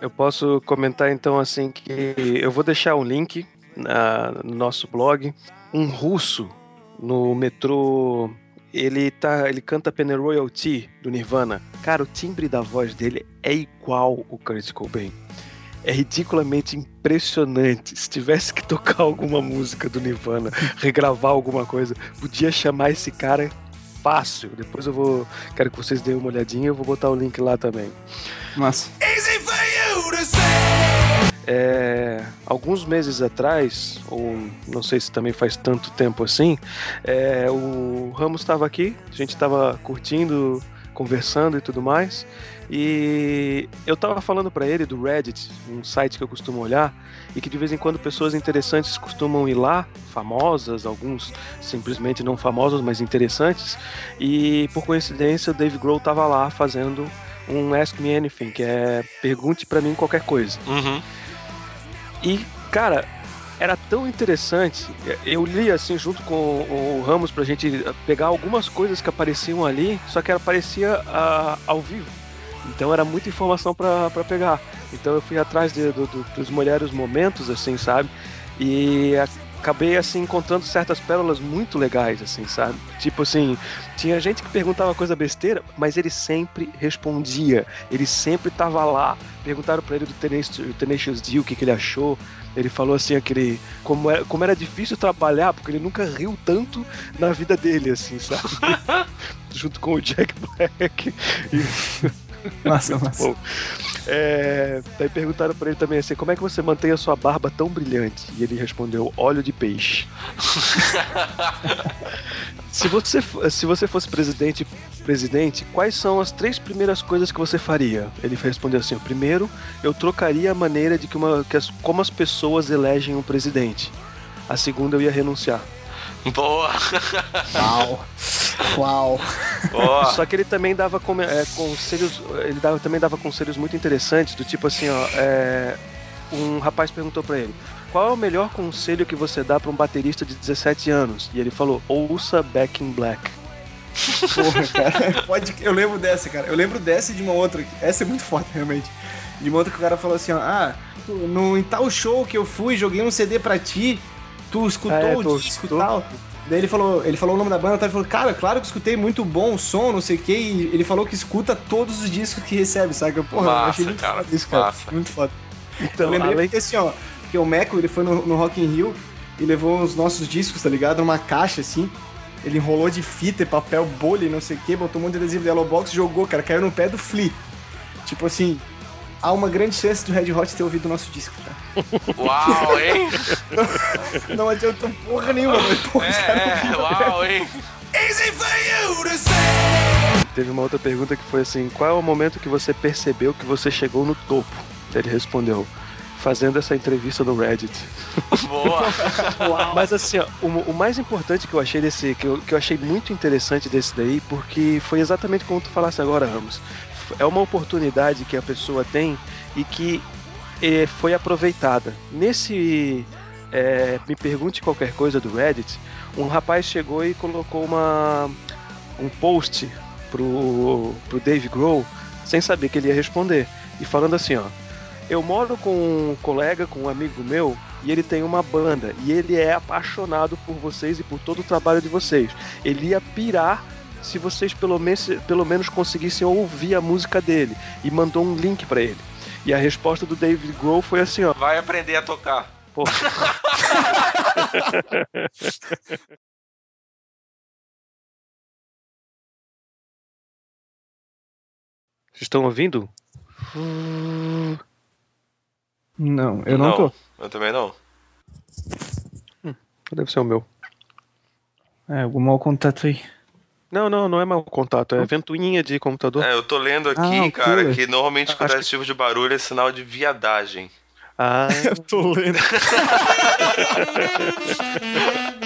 Eu posso comentar então assim que eu vou deixar um link na- no nosso blog. Um russo no metrô, ele tá, ele canta Penny Royalty do Nirvana. Cara, o timbre da voz dele é igual o Kurt Cobain. É ridiculamente impressionante. Se tivesse que tocar alguma música do Nirvana, [LAUGHS] regravar alguma coisa, podia chamar esse cara fácil. Depois eu vou, quero que vocês deem uma olhadinha, eu vou botar o link lá também. Massa. Easy for you to say. É, alguns meses atrás, ou não sei se também faz tanto tempo assim, é, o Ramos estava aqui, a gente estava curtindo, conversando e tudo mais, e eu estava falando para ele do Reddit, um site que eu costumo olhar, e que de vez em quando pessoas interessantes costumam ir lá, famosas, alguns simplesmente não famosos, mas interessantes, e por coincidência o Dave Grohl estava lá fazendo um Ask Me Anything, que é pergunte para mim qualquer coisa. Uhum. E, cara, era tão interessante. Eu li assim junto com o Ramos pra gente pegar algumas coisas que apareciam ali, só que aparecia ah, ao vivo. Então era muita informação pra pegar. Então eu fui atrás de- do- do- dos melhores momentos, assim, sabe? E acabei assim encontrando certas pérolas muito legais, assim, sabe? Tipo assim, tinha gente que perguntava coisa besteira, mas ele sempre respondia. Ele sempre tava lá. Perguntaram pra ele do Tenacious, Tenacious D o que, que ele achou. Ele falou assim, aquele. Como era, como era difícil trabalhar, porque ele nunca riu tanto na vida dele, assim, sabe? [LAUGHS] Junto com o Jack Black. E, [LAUGHS] [LAUGHS] Massa, massa. bom. É, daí perguntaram pra ele também assim, como é que você mantém a sua barba tão brilhante? E ele respondeu, óleo de peixe. [LAUGHS] se, você, se você fosse presidente, presidente, quais são as três primeiras coisas que você faria? Ele respondeu assim, primeiro, eu trocaria a maneira de que, uma, que as, como as pessoas elegem um presidente. A segunda, eu ia renunciar. Boa! Uau. Uau. Ó, Só que ele também dava é, conselhos, ele dava, também dava conselhos muito interessantes, do tipo assim, ó, é, um rapaz perguntou pra ele, qual é o melhor conselho que você dá pra um baterista de 17 anos? E ele falou, ouça Back in Black. Porra, cara. Pode... Eu lembro dessa, cara. Eu lembro dessa e de uma outra. Essa é muito forte, realmente. De uma outra que o cara falou assim, ó. Ah, no, em tal show que eu fui, joguei um CD pra ti, tu escutou É, o tu disco e escutou? tal. Daí ele falou, ele falou o nome da banda, tá? ele falou, cara, claro que escutei muito bom o som, não sei o quê, e ele falou que escuta todos os discos que recebe, sabe? Porra, eu Massa, achei muito cara, foda isso, cara. massa. Muito foda. Então, eu lembrei além- porque assim, ó, porque o Meco, ele foi no, no Rock in Rio e levou os nossos discos, tá ligado? Numa caixa, assim. Ele enrolou de fita e papel, bolha e não sei o que, botou um monte de adesivo de Yellow Box, jogou, cara, caiu no pé do Flea. Tipo assim, há uma grande chance do Red Hot ter ouvido o nosso disco, tá? Uau, hein? [LAUGHS] Não adianta porra nenhuma, mas porra, É, é, uau, hein? Easy for you to say. teve uma outra pergunta que foi assim, qual é o momento que você percebeu que você chegou no topo? Ele respondeu, fazendo essa entrevista no Reddit. [LAUGHS] Boa! Mas assim, ó, o, o mais importante que eu achei desse, que eu, que eu achei muito interessante desse daí, porque foi exatamente como tu falasse agora, Ramos. É uma oportunidade que a pessoa tem e que foi aproveitada. Nesse eh, Me Pergunte Qualquer Coisa do Reddit, um rapaz chegou e colocou uma, um post pro, pro Dave Grohl sem saber que ele ia responder. E falando assim, ó. Eu moro com um colega, com um amigo meu, e ele tem uma banda. E ele é apaixonado por vocês e por todo o trabalho de vocês. Ele ia pirar se vocês pelo menos, pelo menos conseguissem ouvir a música dele. E mandou um link pra ele. E a resposta do David Grohl foi assim, ó. Vai aprender a tocar. Pô, [LAUGHS] Vocês estão ouvindo? Não, eu não, tô. Eu também não. Deve ser o meu. É, algum mau contato aí. Não, não, não é mau contato, é ventoinha de computador. É, eu tô lendo aqui, Ah, cara, cooler. que normalmente quando Acho é esse tipo de barulho é sinal de viadagem. Ah, [LAUGHS] Eu tô lendo. [LAUGHS]